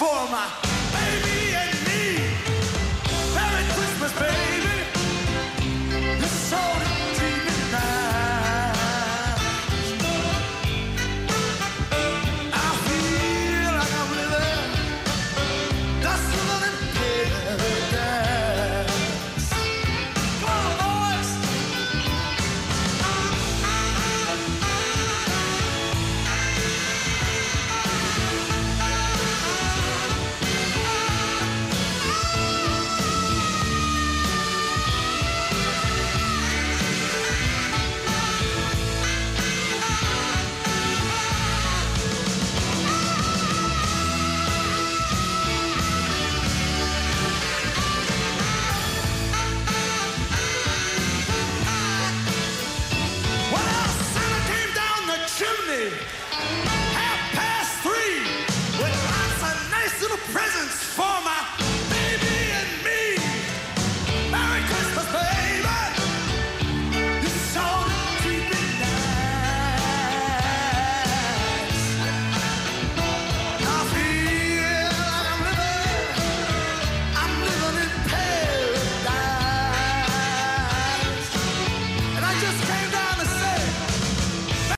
For my.